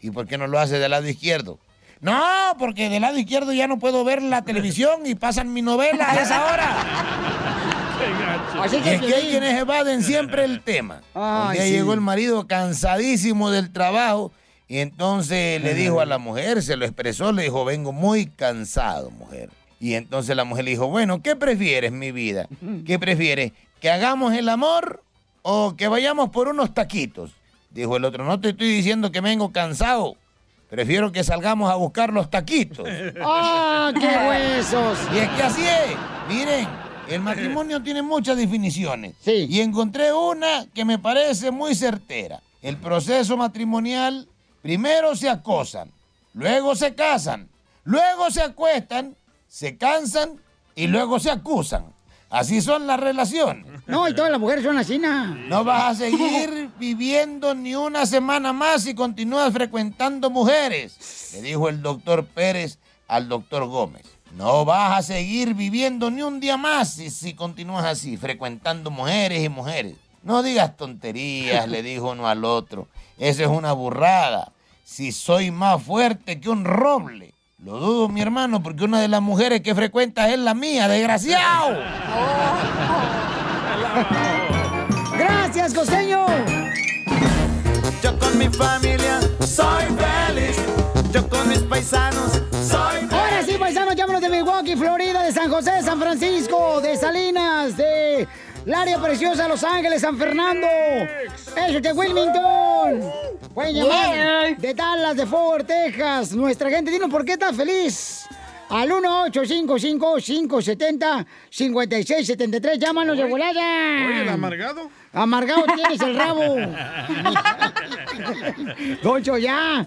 ¿Y por qué no lo hace del lado izquierdo? No, porque del lado izquierdo ya no puedo ver la televisión y pasan mi novela a esa hora. Así que, es que hay quienes evaden siempre el tema. Un Ay, día sí. llegó el marido cansadísimo del trabajo y entonces le dijo a la mujer, se lo expresó, le dijo, vengo muy cansado, mujer. Y entonces la mujer le dijo, bueno, ¿qué prefieres, mi vida? ¿Qué prefieres? ¿Que hagamos el amor o que vayamos por unos taquitos? Dijo el otro, no te estoy diciendo que vengo cansado. Prefiero que salgamos a buscar los taquitos. ¡Ah, qué huesos! Y es que así es. Miren, el matrimonio tiene muchas definiciones. Y encontré una que me parece muy certera. El proceso matrimonial, primero se acosan, luego se casan, luego se acuestan, se cansan y luego se acusan. Así son las relaciones. No, y todas las mujeres son así, ¿no? No vas a seguir viviendo ni una semana más si continúas frecuentando mujeres, le dijo el doctor Pérez al doctor Gómez. No vas a seguir viviendo ni un día más si, si continúas así, frecuentando mujeres y mujeres. No digas tonterías, le dijo uno al otro. Eso es una burrada. Si soy más fuerte que un roble. Lo dudo, mi hermano, porque una de las mujeres que frecuentas es la mía, desgraciado. ¡Gracias, costeño! Yo con mi familia soy feliz. Yo con mis paisanos soy feliz. Ahora sí, paisanos, llámanos de Milwaukee, Florida, de San José, San Francisco, de Salinas, de la área preciosa, Los Ángeles, San Fernando. Eso de Wilmington. Pueden llamar de Dallas, de Fort Texas. Nuestra gente, dinos por qué estás feliz. Al 1-855-570-5673. Llámanos de volada. Oye, el amargado. Amargado tienes el rabo. Doncho, ya.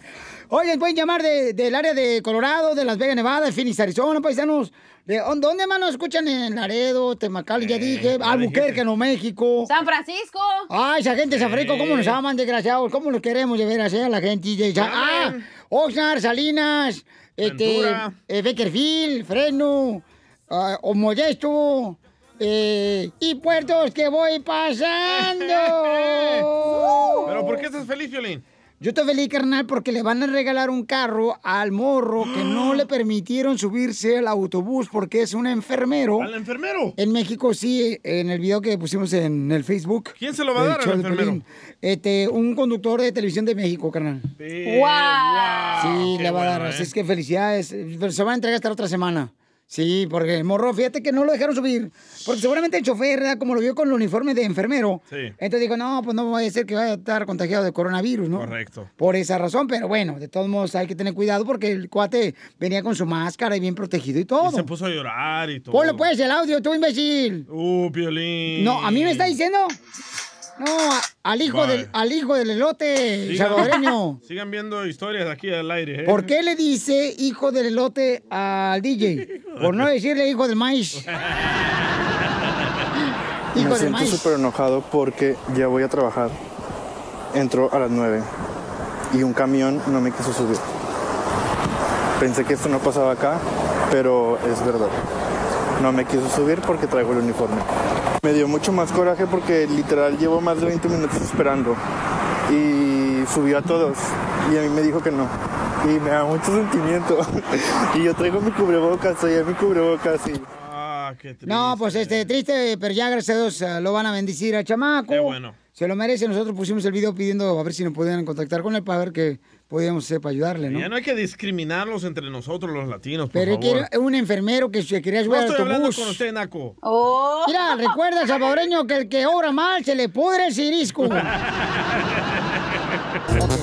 Oigan, pueden llamar de- del área de Colorado, de Las Vegas, Nevada, de Phoenix, Arizona, paisanos. ¿De dónde, más nos escuchan? En Laredo, Temacal, ya dije. Albuquerque, Nuevo México. San Francisco. Ay, esa gente de San Francisco, ¿cómo nos aman, desgraciados? ¿Cómo nos queremos de veras, eh, a la gente de Ah, Oxnard, Salinas, este, Ventura. eh, Beckerfield, Fresno, ah, o Modesto, eh, y puertos que voy pasando. ¿Pero por qué estás feliz, Violín? Yo estoy feliz, carnal, porque le van a regalar un carro al morro que no le permitieron subirse al autobús porque es un enfermero. ¿Al enfermero? En México, sí, en el video que pusimos en el Facebook. ¿Quién se lo va a dar al enfermero? Este, un conductor de televisión de México, carnal. ¡Wow! Sí, Qué le va a dar. bueno, Así ¿eh? es que felicidades. Pero se van a entregar hasta la otra semana. Sí, porque el morro, fíjate que no lo dejaron subir. Porque seguramente el chofer, ¿verdad? como lo vio con el uniforme de enfermero. Sí. Entonces dijo, no, pues no vaya a ser que vaya a estar contagiado de coronavirus, ¿no? Correcto. Por esa razón, pero bueno, de todos modos hay que tener cuidado porque el cuate venía con su máscara y bien protegido y todo. Y se puso a llorar y todo. Ponle pues el audio, tú imbécil. Uh, Piolín. No, a mí me está diciendo. No, a- al hijo Vale. del, al hijo del elote Sigan- salvadoreño. Sigan viendo historias aquí al aire. ¿eh? ¿Por qué le dice hijo del elote al DJ? Por no decirle hijo del maíz. Me siento súper enojado porque ya voy a trabajar. Entró a las 9 y un camión no me quiso subir. Pensé que esto no pasaba acá, pero es verdad. No me quiso subir porque traigo el uniforme. Me dio mucho más coraje porque literal llevo más de 20 minutos esperando. Y subió a todos y a mí me dijo que no. Y me da mucho sentimiento. y yo traigo mi cubrebocas, traía mi cubrebocas y... Ah, qué triste. No, pues este, triste, pero ya gracias a Dios lo van a bendecir al chamaco. Qué bueno. Se lo merece. Nosotros pusimos el video pidiendo a ver si nos podían contactar con él para ver qué podíamos hacer para ayudarle, ¿no? Ya no hay que discriminarlos entre nosotros los latinos, por Pero favor. que era un enfermero que se quería No subir al estoy hablando con usted, Naco. Oh. Mira, recuerda, salvadoreño, que el que obra mal se le pudre el cirisco.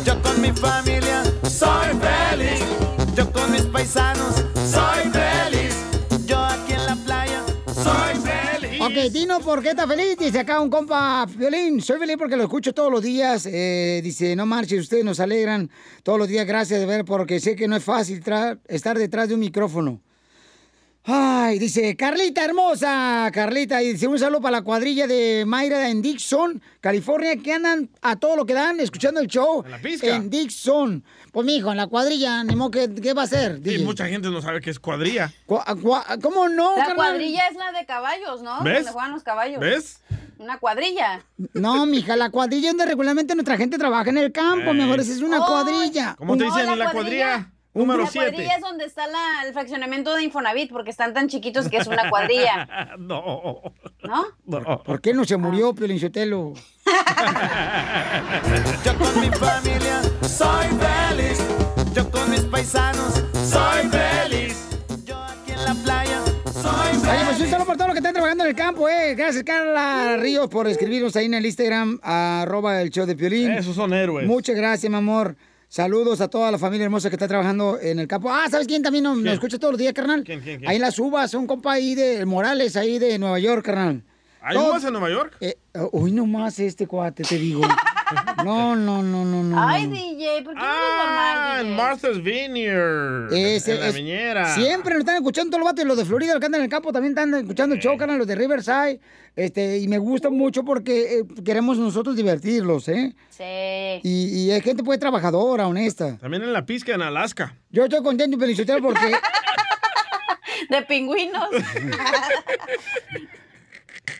Yo con mi familia soy feliz. Yo con mis paisanos soy feliz. Yo aquí en la playa soy feliz. Ok, Tino, ¿por qué estás feliz? Dice acá un compa, Violín, soy feliz porque lo escucho todos los días. Eh, dice, no marche, ustedes nos alegran todos los días. Gracias de ver, porque sé que no es fácil estar detrás de un micrófono. Ay, dice, Carlita hermosa, Carlita, y dice un saludo para la cuadrilla de Mayra en Dixon, California, que andan a todo lo que dan, escuchando el show. En la pizca. En Dixon. Pues, mijo, en la cuadrilla, ni modo, ¿qué, qué va a hacer? Y DJ? mucha gente no sabe qué es cuadrilla. Cu- cua- ¿Cómo no, La carnal? cuadrilla es la de caballos, ¿no? ¿Ves? Donde juegan los caballos. ¿Ves? Una cuadrilla. No, mija, la cuadrilla es donde regularmente nuestra gente trabaja en el campo, esa es una Oh, cuadrilla. ¿Cómo te No, dicen la en la cuadrilla. cuadrilla? Número la 7. cuadrilla es donde está la- el fraccionamiento de Infonavit, porque están tan chiquitos que es una cuadrilla. no. ¿No? No. ¿Por qué no se murió, Piolín Sotelo? Yo con mi familia soy feliz. Yo con mis paisanos soy feliz. Yo aquí en la playa soy Oye, pues un feliz. saludo por todos los que están trabajando en el campo, eh. Gracias, Carla Ríos, por escribirnos ahí en el Instagram, arroba el show de Piolín. Esos son héroes. Muchas gracias, mi amor. Saludos a toda la familia hermosa que está trabajando en el campo. Ah, ¿sabes quién también nos, nos escucha todos los días, carnal? ¿Quién, quién, quién? Ahí en las uvas, un compa ahí de Morales, ahí de Nueva York, carnal. ¿Hay uvas en Nueva York? Eh, hoy nomás este cuate, te digo. No, no, no, no, no. Ay, no. DJ, ¿por qué no Ah, normal, DJ? Martha's Vineyard. Ese en la es- viñera. Siempre nos están escuchando todos los vatos, y los de Florida, los que andan en el campo, también están escuchando el show, los de Riverside. Este, y me gusta mucho porque eh, queremos nosotros divertirlos, ¿eh? Sí. Y, y hay gente pues trabajadora, honesta. También en la pizca en Alaska. Yo estoy contento y felicitado porque De pingüinos.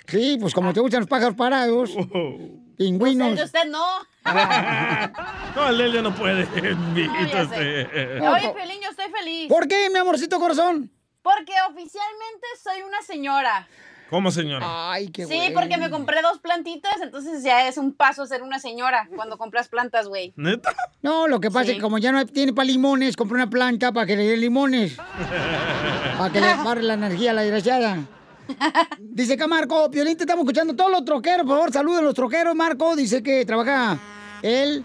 Sí, pues como te gustan los pájaros parados, El pingüinos. de usted no. No, el no puede. Sé. este. Oye, Pelín, yo estoy feliz. ¿Por qué, mi amorcito corazón? Porque oficialmente soy una señora. ¿Cómo, señora? Ay, qué Sí, porque me compré dos plantitas, entonces ya es un paso ser una señora cuando compras plantas, güey. ¿Neta? No, lo que pasa Sí. es que como ya no tiene para limones, compré una planta para que le dé limones. Para que le pare la energía a la desgraciada. Dice acá Marco, Piolín, te estamos escuchando todos los troqueros, por favor, saluden a los troqueros. Marco dice que trabaja él.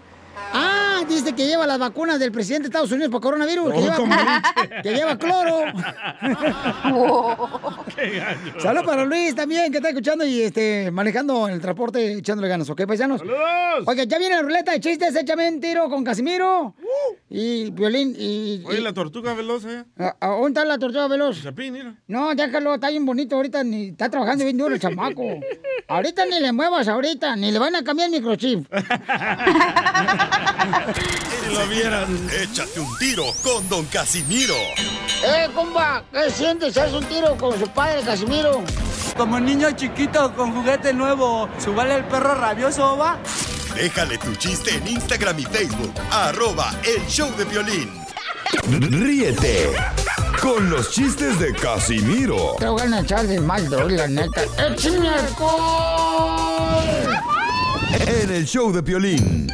Ah, dice que lleva las vacunas del presidente de Estados Unidos para coronavirus. que, Oh, lleva, como leche. que lleva cloro. Qué gallo. Saludos para Luis también, que está escuchando y este, manejando en el transporte, echándole ganas, ¿ok, paisanos? ¡Saludos! Oiga, ya viene la ruleta de chistes, échame un tiro con Casimiro. Y Violín, y... Oye, y- la tortuga veloz, ¿eh? ¿A- a ¿Dónde está la tortuga veloz? Chapín, mira. No, déjalo, está bien bonito ahorita, ni está trabajando bien duro el chamaco. Ahorita ni le muevas ahorita, ni le van a cambiar el microchip. Si lo vieran. Échate un tiro con Don Casimiro. ¡Eh, compa! ¿Qué sientes? ¿Haz un tiro con su padre, Casimiro? Como niño chiquito con juguete nuevo, ¿subale el perro rabioso, va? Déjale tu chiste en Instagram y Facebook. Arroba El Show de Violín. Ríete con los chistes de Casimiro Te voy a echar de mal, doy, la neta. ¡Échame alcohol! en el show de Piolín.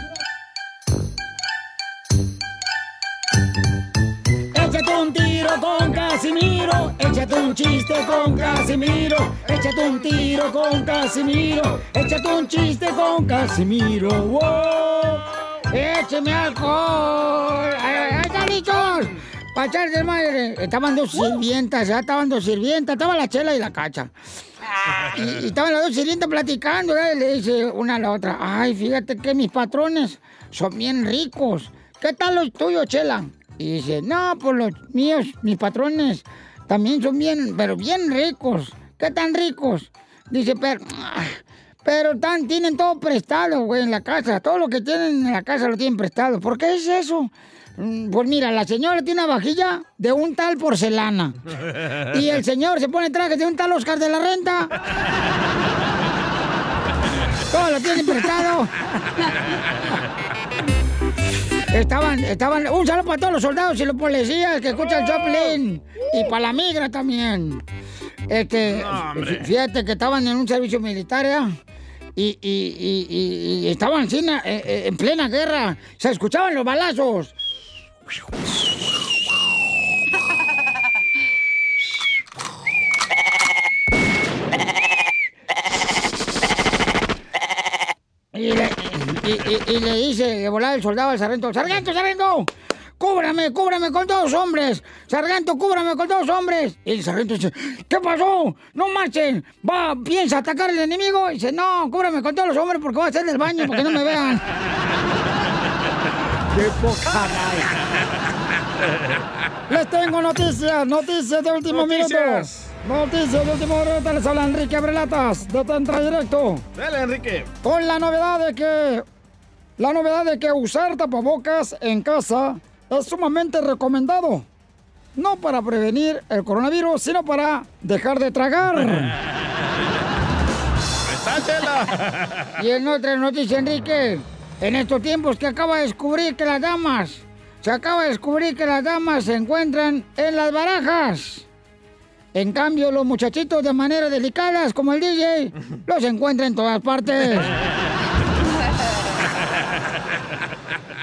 Casimiro. Échate un chiste con Casimiro. Échate un tiro con Casimiro. Échate un chiste con Casimiro. ¡Wow! ¡Écheme alcohol! ¡Ahí está, Richard! Para echar de madre. Estaban dos sirvientas, ya estaban dos sirvientas. Estaba la chela y la cacha. Y, y estaban las dos sirvientas platicando, y le dice una a la otra, ay, fíjate que mis patrones son bien ricos. ¿Qué tal los tuyos, Chela? Y dice, no, pues los míos, mis patrones, también son bien, pero bien ricos. ¿Qué tan ricos? Dice, pero, ah, pero tan, tienen todo prestado, güey, en la casa. Todo lo que tienen en la casa lo tienen prestado. ¿Por qué es eso? Mm, Pues mira, la señora tiene una vajilla de un tal porcelana. Y el señor se pone trajes de un tal Oscar de la Renta. Todo lo tienen prestado. Estaban, estaban, un saludo para todos los soldados y los policías que escuchan Joplin. Y para la migra también. Este, fí- fíjate que estaban en un servicio militar, ¿ya? Y, y- y- estaban en, eh, en plena guerra. Se escuchaban los balazos. Y le, y- y- y le dice de volar el soldado al sargento, ¡Sargento, sargento! ¡Cúbrame, cúbrame con dos hombres! ¡Sargento, cúbrame con dos hombres! Y el sargento dice, ¿qué pasó? ¡No marchen! ¿Va, piensa atacar al enemigo? Y dice, no, cúbrame con todos los hombres porque voy a hacer del baño para que no me vean. ¡Qué poca Les tengo noticias, noticias de último Noticias. minuto. Noticias de último minuto. Les habla Enrique Abrelatas, de Tentra Directo. Dale, Enrique. Con la novedad de que. La novedad de que usar tapabocas en casa es sumamente recomendado. No para prevenir el coronavirus, sino para dejar de tragar. Y en otra noticia, Enrique, en estos tiempos que acaba de descubrir que las damas, se acaba de descubrir que las damas se encuentran en las barajas. En cambio, los muchachitos de manera delicadas, como el DJ, los encuentra en todas partes.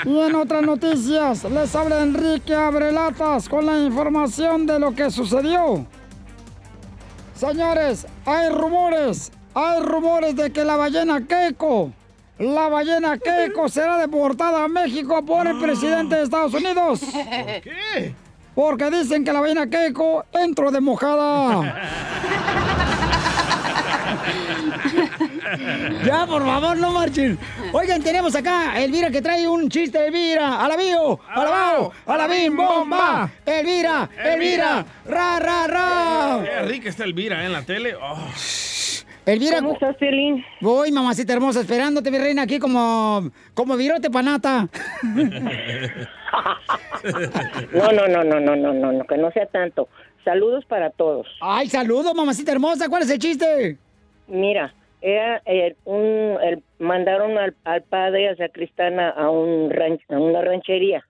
Y en otras noticias, les habla Enrique Abrelatas con la información de lo que sucedió. Señores, hay rumores, hay rumores de que la ballena Keiko, la ballena Keiko será deportada a México por el presidente de Estados Unidos. ¿Qué? Porque dicen que la ballena Keiko entró de mojada. Ya, por favor, no marchen. Oigan, tenemos acá a Elvira que trae un chiste, Elvira. ¡A la bio! ¡A la bao! ¡A la bim, bomba! ¡Elvira! ¡Elvira! ¡Ra, ra, ra! Qué rica está Elvira ¿eh? en la tele. Oh. Elvira. ¿Cómo estás, Felín? Voy, mamacita hermosa, esperándote, mi reina, aquí como, como virote panata. No, no, no, no, no, no, no, no, que no sea tanto. Saludos para todos. Ay, saludos, mamacita hermosa. ¿Cuál es el chiste? Mira, era un, mandaron al, al padre a sacristana a un ran- a una ranchería,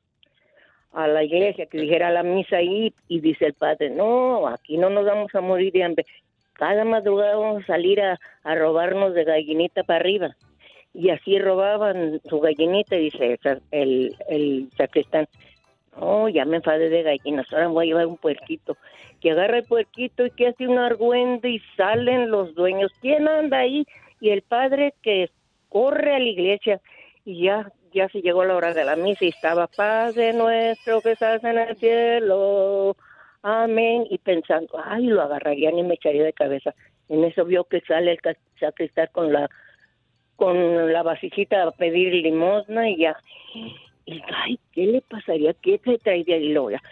a la iglesia que dijera la misa ahí y dice el padre, no, aquí no nos vamos a morir de hambre. Cada madrugada vamos a salir a, robarnos de gallinita para arriba. Y así robaban su gallinita, dice el, sa- el, el sacristán. Oh, ya me enfadé de gallinas, ahora voy a llevar un puerquito. Que agarra el puerquito y que hace un argüende y salen los dueños. ¿Quién anda ahí? Y el padre que corre a la iglesia y ya, ya se llegó la hora de la misa y estaba, Padre nuestro que estás en el cielo, amén. Y pensando, ay, lo agarrarían y me echaría de cabeza. En eso vio que sale el sacristán con la con la vasijita a pedir limosna y ya. Y, ay, ¿qué le pasaría? ¿Qué te traería? Y luego ya,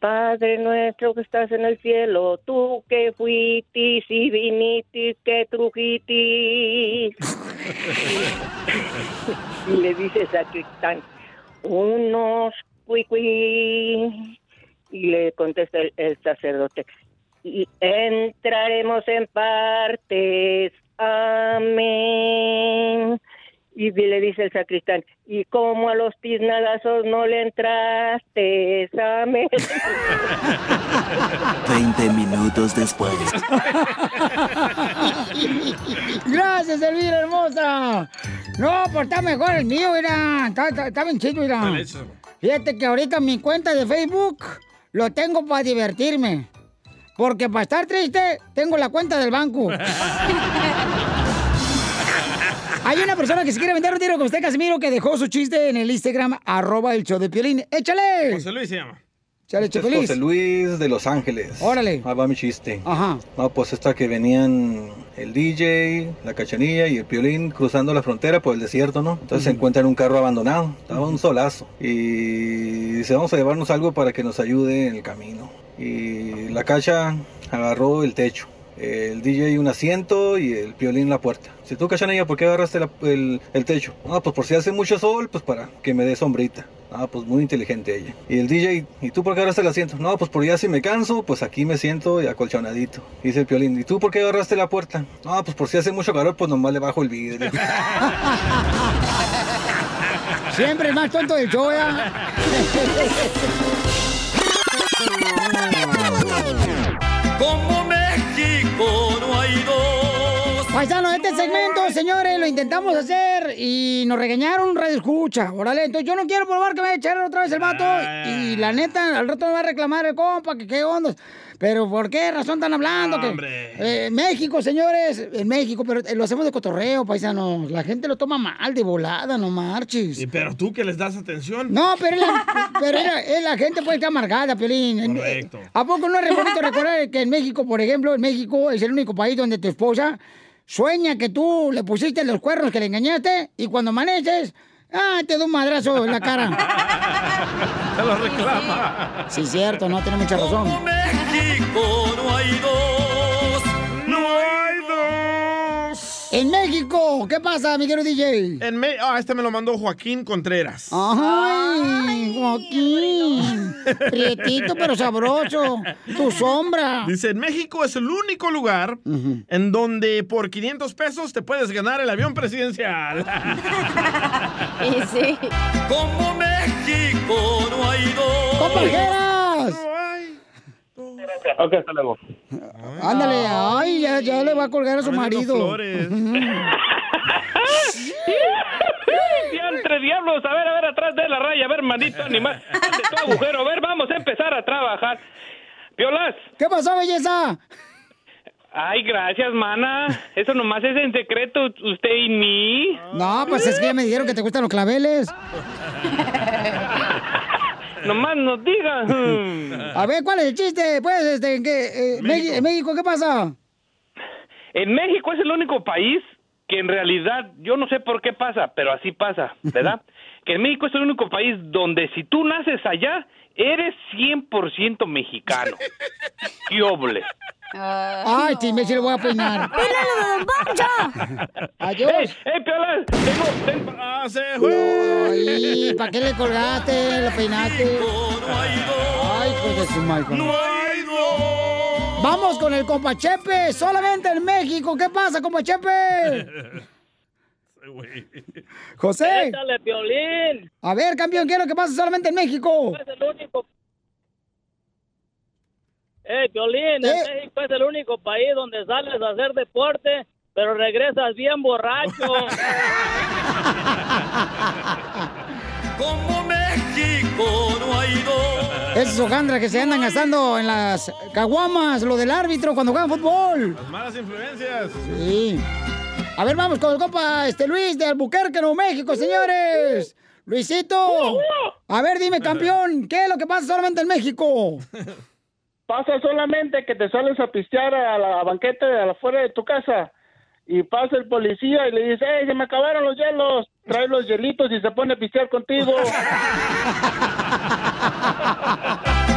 Padre nuestro que estás en el cielo, tú que fuitis y vinitis, que trujitis. y le dice sacristán, unos cuicuí. Y le contesta el sacerdote, y entraremos en partes, amén. Y le dice el sacristán, y como a los tiznadazos no le entraste, ¿sabes? 20 minutos después. Gracias, Elvira hermosa. No, pues está mejor el mío, mira. Está, está- está bien chido, mira. Fíjate que ahorita mi cuenta de Facebook lo tengo para divertirme. Porque para estar triste, tengo la cuenta del banco. Hay una persona que se quiere vender un tiro con usted, Casimiro, que dejó su chiste en el Instagram, arroba el show de Piolín. ¡Échale! José Luis se llama. ¡Échale, Este es! José Luis de Los Ángeles. Órale. Ahí va mi chiste. Ajá. No, pues esta que venían el DJ, la cachanilla y el piolín cruzando la frontera por el desierto, ¿no? Entonces se encuentran un carro abandonado, estaba un solazo. Y dice, vamos a llevarnos algo para que nos ayude en el camino. Y la cacha agarró el techo. El DJ un asiento y el piolín la puerta. Si tú, cachanilla, ¿por qué agarraste la- el, el techo? Ah, pues por si hace mucho sol, pues para que me dé sombrita. Ah, pues muy inteligente ella. Y el DJ, ¿y tú por qué agarraste el asiento? No, pues por ya si me canso, pues aquí me siento y acolchonadito. Dice el piolín, ¿y tú por qué agarraste la puerta? No, pues por si hace mucho calor, pues nomás le bajo el vidrio. Siempre el más tonto del show, ¿ya? Como No hay dos. Paisano, este segmento, señores, lo intentamos hacer y nos regañaron radio escucha. Órale, entonces yo no quiero probar que me vaya a echar otra vez el vato. Y la neta, al rato me va a reclamar el compa, que qué onda. Pero ¿por qué razón están hablando? que, eh, México, señores, en México, pero eh, lo hacemos de cotorreo, paisanos. La gente lo toma mal, de volada, no marches. Y pero tú que les das atención. No, pero, la, pero es la, es la gente puede estar amargada, Pelín. Correcto. ¿A poco no es bonito recordar que en México, por ejemplo, en México es el único país donde tu esposa sueña que tú le pusiste los cuernos que le engañaste y cuando amaneces, ah, te da un madrazo en la cara. Te lo reclama. Sí, cierto, no tiene mucha razón. México no hay dos. En México, ¿qué pasa, mi querido DJ? En Me- ah, este me lo mandó Joaquín Contreras. Ay, Joaquín. Prietito, pero sabroso. Tu sombra. Dice, en México es el único lugar en donde por 500 pesos te puedes ganar el avión presidencial. Y sí. Como México no hay dos. Ok, hasta luego. Ándale, ay, ya, ya le va a colgar a su marido. Diantre diablos, a ver, a ver, atrás de la raya, a ver, maldito animal, hazte tu agujero, a ver, vamos a empezar a trabajar. Violas. ¿Qué pasó, belleza? Ay, gracias, mana. Eso nomás es en secreto, usted y mí. No, pues es que ya me dijeron que te gustan los claveles. Nomás nos diga. A ver, ¿cuál es el chiste? Pues, este, ¿en, qué, eh, México. en México, ¿qué pasa? En México es el único país que en realidad, yo no sé por qué pasa, pero así pasa, ¿verdad? que en México es el único país donde si tú naces allá, eres 100% mexicano. ¡Qué óvole! Ay, sí, me lo voy a peinar. Adiós. ¡Ey, ey, Piolas! Tengo, tengo... ¡Ah, se Ay, ¿para qué le colgaste? ¿Lo peinaste? Ay, pues de su mal. Vamos con el compa Chepe, solamente en México. ¿Qué pasa, compa Chepe? José. Échale, Piolín. A ver, campeón, ¿qué es lo que pasa solamente en México? Es el único... Eh, Piolín, Eh. en México es el único país donde sales a hacer deporte, pero regresas bien borracho. Como México no hay dos. Esos hojandras que se andan gastando en las caguamas, lo del árbitro cuando juegan fútbol. Las malas influencias. Sí. A ver, vamos con el compa este Luis de Albuquerque, Nuevo México, señores. Luisito. A ver, dime, campeón, ¿qué es lo que pasa solamente en México? Pasa solamente que te sales a pistear a la banqueta de afuera de tu casa y pasa el policía y le dice, ¡Ey, se me acabaron los hielos! Trae los hielitos y se pone a pistear contigo.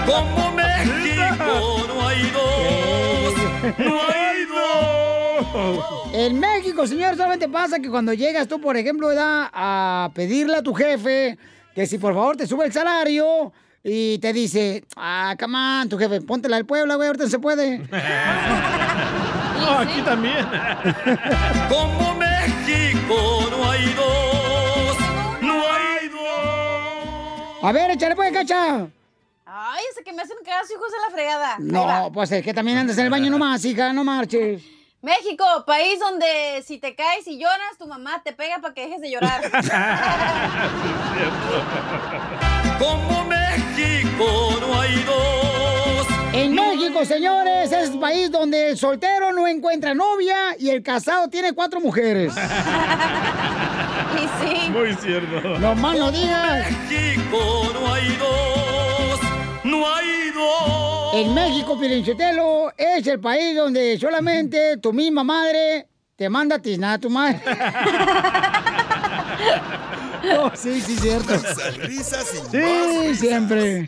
Como México no hay dos. No hay dos. En México, señor, solamente pasa que cuando llegas tú, por ejemplo, da a pedirle a tu jefe que si por favor te sube el salario y te dice, ah, camán, tu jefe, póntela al pueblo, güey, ahorita se puede. no, aquí también. Como México no hay dos, no hay dos. A ver, échale pues, cacha. Ay, ese que me hacen caso, hijos de la fregada. No, pues es que también andas en el baño nomás, hija, no marches. México, país donde si te caes y lloras, tu mamá te pega para que dejes de llorar. Como México no hay dos. En México, señores, es el país donde el soltero no encuentra novia y el casado tiene cuatro mujeres. Y sí. Muy cierto. No más no digas. México no hay dos. No hay dos. En México, Pirinchotelo, es el país donde solamente tu misma madre te manda a tiznar a tu madre. Sí, sí, cierto. Risas, risas y más Sí, risas. siempre.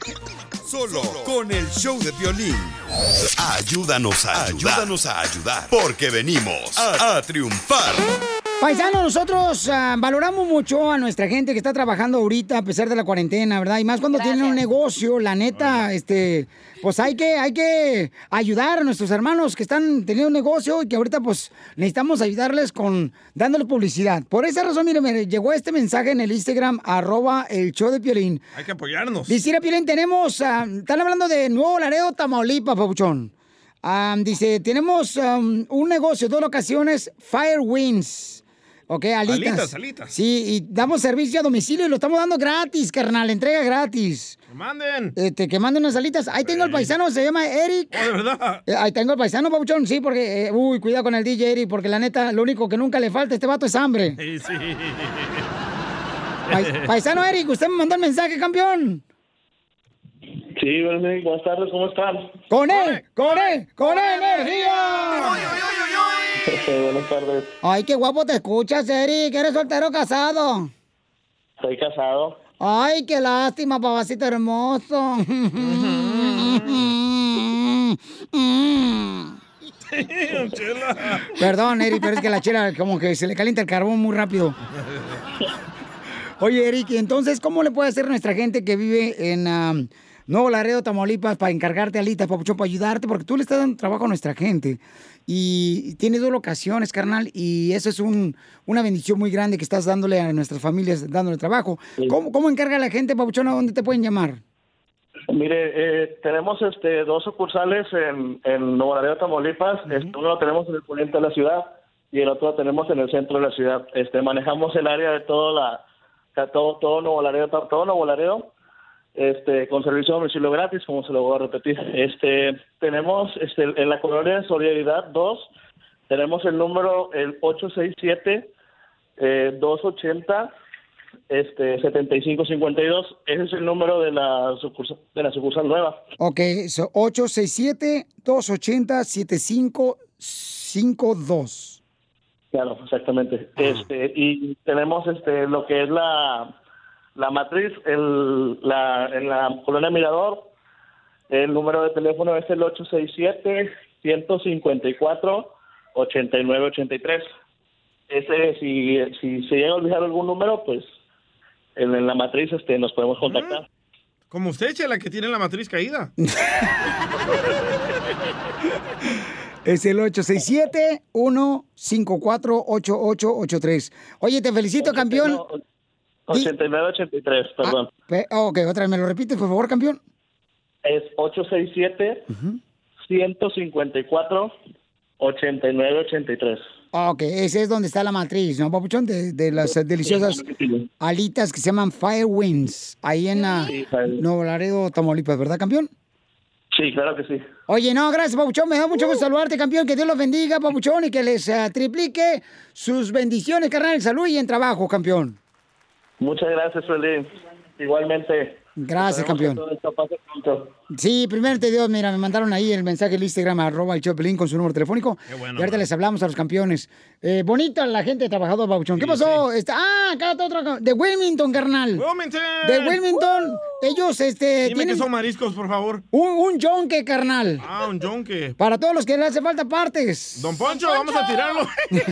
Solo con el show de violín. Ayúdanos a ayudar. Ayúdanos a ayudar. Porque venimos a, a triunfar. Paisanos, nosotros ah, valoramos mucho a nuestra gente que está trabajando ahorita a pesar de la cuarentena, ¿verdad? Y más cuando tienen un negocio, la neta, este, pues hay que, hay que ayudar a nuestros hermanos que están teniendo un negocio y que ahorita pues necesitamos ayudarles con dándole publicidad. Por esa razón, mire, me llegó este mensaje en el Instagram, arroba el show de Piolín. Hay que apoyarnos. Dice Piolín, tenemos, ah, están hablando de Nuevo Laredo, Tamaulipas, Papuchón. Ah, dice, tenemos um, un negocio, dos locaciones, Fire Wings. Ok, alitas. Alitas, alitas. Sí, y damos servicio a domicilio y lo estamos dando gratis, carnal, entrega gratis. ¡Que manden! Este, que manden unas alitas. Ahí tengo el paisano, se llama Eric. Oh, de verdad. Eh, Ahí tengo el paisano, Papuchón, sí, porque, eh, uy, cuidado con el DJ Eric, porque la neta, lo único que nunca le falta a este vato es hambre. Sí, sí. Pais- paisano Eric, usted me mandó el mensaje, campeón. Sí, buenas buenas tardes, ¿cómo están? ¡Con él! ¡Con él! ¡Con energía! buenas tardes. Ay, qué guapo te escuchas, Eric. ¿Eres soltero o casado? Soy casado. Ay, qué lástima, papacito hermoso. Perdón, Eric, pero es que la chela como que se le calienta el carbón muy rápido. Oye, Eric, ¿y entonces, ¿cómo le puede hacer nuestra gente que vive en Nuevo Laredo, Tamaulipas, para encargarte alitas, papuchón, para ayudarte? Porque tú le estás dando trabajo a nuestra gente. Y tienes dos locaciones, carnal, y eso es un- una bendición muy grande que estás dándole a nuestras familias, dándole trabajo. ¿Cómo, ¿Cómo encarga la gente, papuchón, a dónde te pueden llamar? Mire, eh, tenemos este dos sucursales en, en Nuevo Laredo, Tamaulipas. Este, uno lo tenemos en el poniente de la ciudad y el otro lo tenemos en el centro de la ciudad. Este, manejamos el área de todo la todo todo Nuevo Laredo, to- todo Nuevo Laredo. Este, con servicio a domicilio gratis, como se lo voy a repetir. Este, tenemos este, en la colonia de Solidaridad 2, tenemos el número el 867 eh, 280 este 7552 ese es el número de la sucursal de la sucursal nueva Ok, so 867-280-7552. claro exactamente este y tenemos este lo que es la la matriz el la en la colonia Mirador el número de teléfono es el 867 154 8983 ese si si se llega a olvidar algún número pues en, en la matriz este nos podemos contactar Como usted, Chela, que tiene la matriz caída. Es el 867-154-8883. Oye, te felicito, campeón. 8983 perdón Pe- oh, ok, otra vez, ¿me lo repites, por favor, campeón? es 867 154 8983 Ah, Ok, ese es donde está la matriz, ¿no, papuchón? De, de las deliciosas alitas que se llaman Fire Wings, ahí en ah, Sí. Nuevo Laredo, Tamaulipas, ¿verdad, campeón? Sí, claro que sí. Oye, no, gracias, Papuchón. Me da mucho gusto saludarte, campeón. Que Dios los bendiga, Papuchón, y que les eh, triplique sus bendiciones, carnal, en salud y en trabajo, campeón. Muchas gracias, Feliz. Igualmente. Gracias, campeón. Sí, primero te Dios, mira, me mandaron ahí el mensaje el Instagram, arroba el Choplin con su número telefónico. bueno, y ahorita les hablamos a los campeones. Eh, bonita la gente trabajadora, Papuchón. ¿Qué pasó? Este, ah, acá está otro. De Wilmington, carnal. Wilmington. De Wilmington. Ellos, este, Dime tienen que son mariscos, por favor. un, un yonque, carnal. Ah, un yonque. Para todos los que le hace falta partes. Don Poncho, vamos a tirarlo.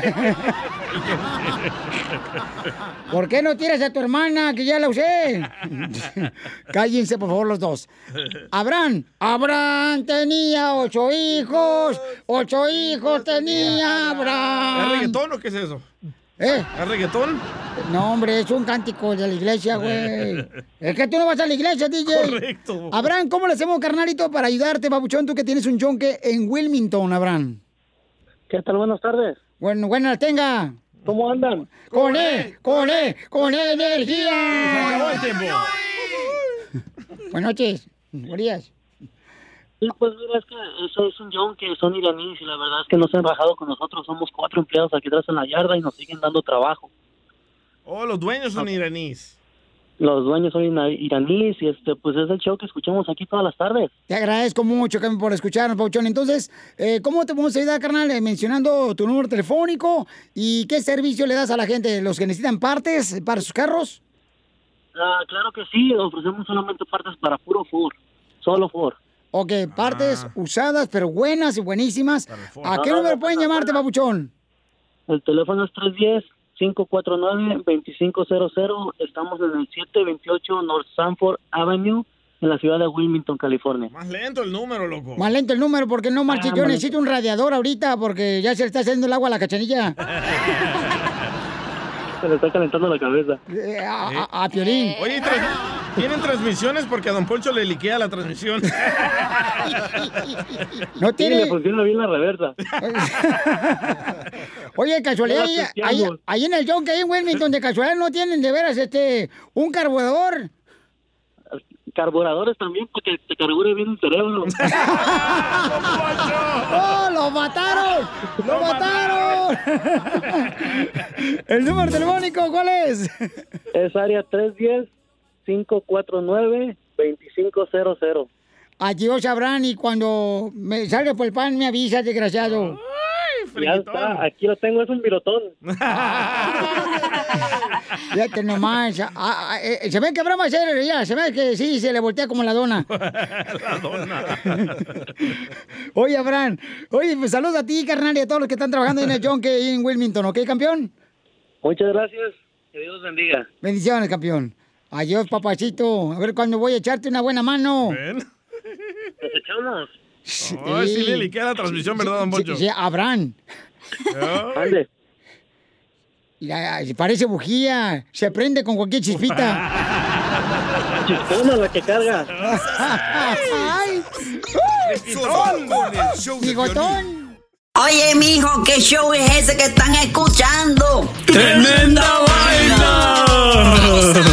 ¿Por qué no tiras a tu hermana que ya la usé? Cállense, por favor, los dos. Abraham, Abraham tenía ocho hijos, ocho hijos tenía ¿Es Abraham. Reggaetón o qué es eso? ¿Eh? ¿Es reggaetón? No, hombre, es un cántico de la iglesia, güey. Es que tú no vas a la iglesia, DJ. Correcto. Abraham, ¿cómo le hacemos, carnalito, para ayudarte, babuchón? Tú que tienes un yonque en Wilmington, Abraham. ¿Qué tal? Buenas tardes. Bueno, buenas, tenga. ¿Cómo andan? Con E, con E, con E energía. Se acabó el tiempo. Buenas noches. Buenos días. Sí, pues mira, es que eso es un John que son iraníes y la verdad es que no se han rajado con nosotros. Somos cuatro empleados aquí atrás en la yarda y nos siguen dando trabajo. Oh, los dueños son iraníes. Los dueños son iraníes y este, pues es el show que escuchamos aquí todas las tardes. Te agradezco mucho, Kevin, por escucharnos, Pauchón. Entonces, eh, ¿cómo te podemos ayudar, carnal? Eh, mencionando tu número telefónico y qué servicio le das a la gente, los que necesitan partes para sus carros. Ah, claro que sí, ofrecemos solamente partes para puro Ford, solo Ford. Ok, partes usadas, pero buenas y buenísimas. ¿A qué Ah, número no, pueden llamarte, Papuchón? El teléfono es 310-549-2500. Estamos en el 728 North Sanford Avenue, en la ciudad de Wilmington, California. Más lento el número, loco. Más lento el número, porque no marches. Ah, Yo necesito un radiador ahorita, porque ya se le está haciendo el agua a la cachanilla. Se le está calentando la cabeza. Eh, a, a- a Piolín. Oye, tra- ¿tienen transmisiones? Porque a Don Poncho le liquea la transmisión. No Sí, tiene... le funciona bien la reversa. Oye, casualidad, ahí en el John que hay en Wilmington, de casualidad no tienen de veras este un carburador. Carburadores también, porque te carbure bien el cerebro. ¡Oh, lo mataron! ¡Lo mataron! ¿El número telefónico cuál es? Es área 310-549-2500. Aquí os sabrán y cuando me salga por el pan me avisa, desgraciado. Ya está, aquí lo tengo, es un virotón. Fíjate nomás. ah, ah, eh, se ve que Abraham a hacer, ya, se ve que sí, se le voltea como la dona. la dona. Oye, Abraham, oye, pues saludos a ti, carnal, y a todos los que están trabajando en el John que hay en Wilmington, ¿ok, campeón? Muchas gracias. Que Dios bendiga. Bendiciones, campeón. Adiós, papacito. A ver cuándo voy a echarte una buena mano. ¿Nos echamos? Ay, sí le liquea la transmisión, ¿verdad, Don Poncho? Sí, Abraham. Ande. Mira, parece bujía. Se prende con cualquier chispita. Chispona la que carga. ¡Ay! Solo con el show de Bigotón. Oye, mijo, ¿qué show es ese que están escuchando? ¡Tremenda vaina!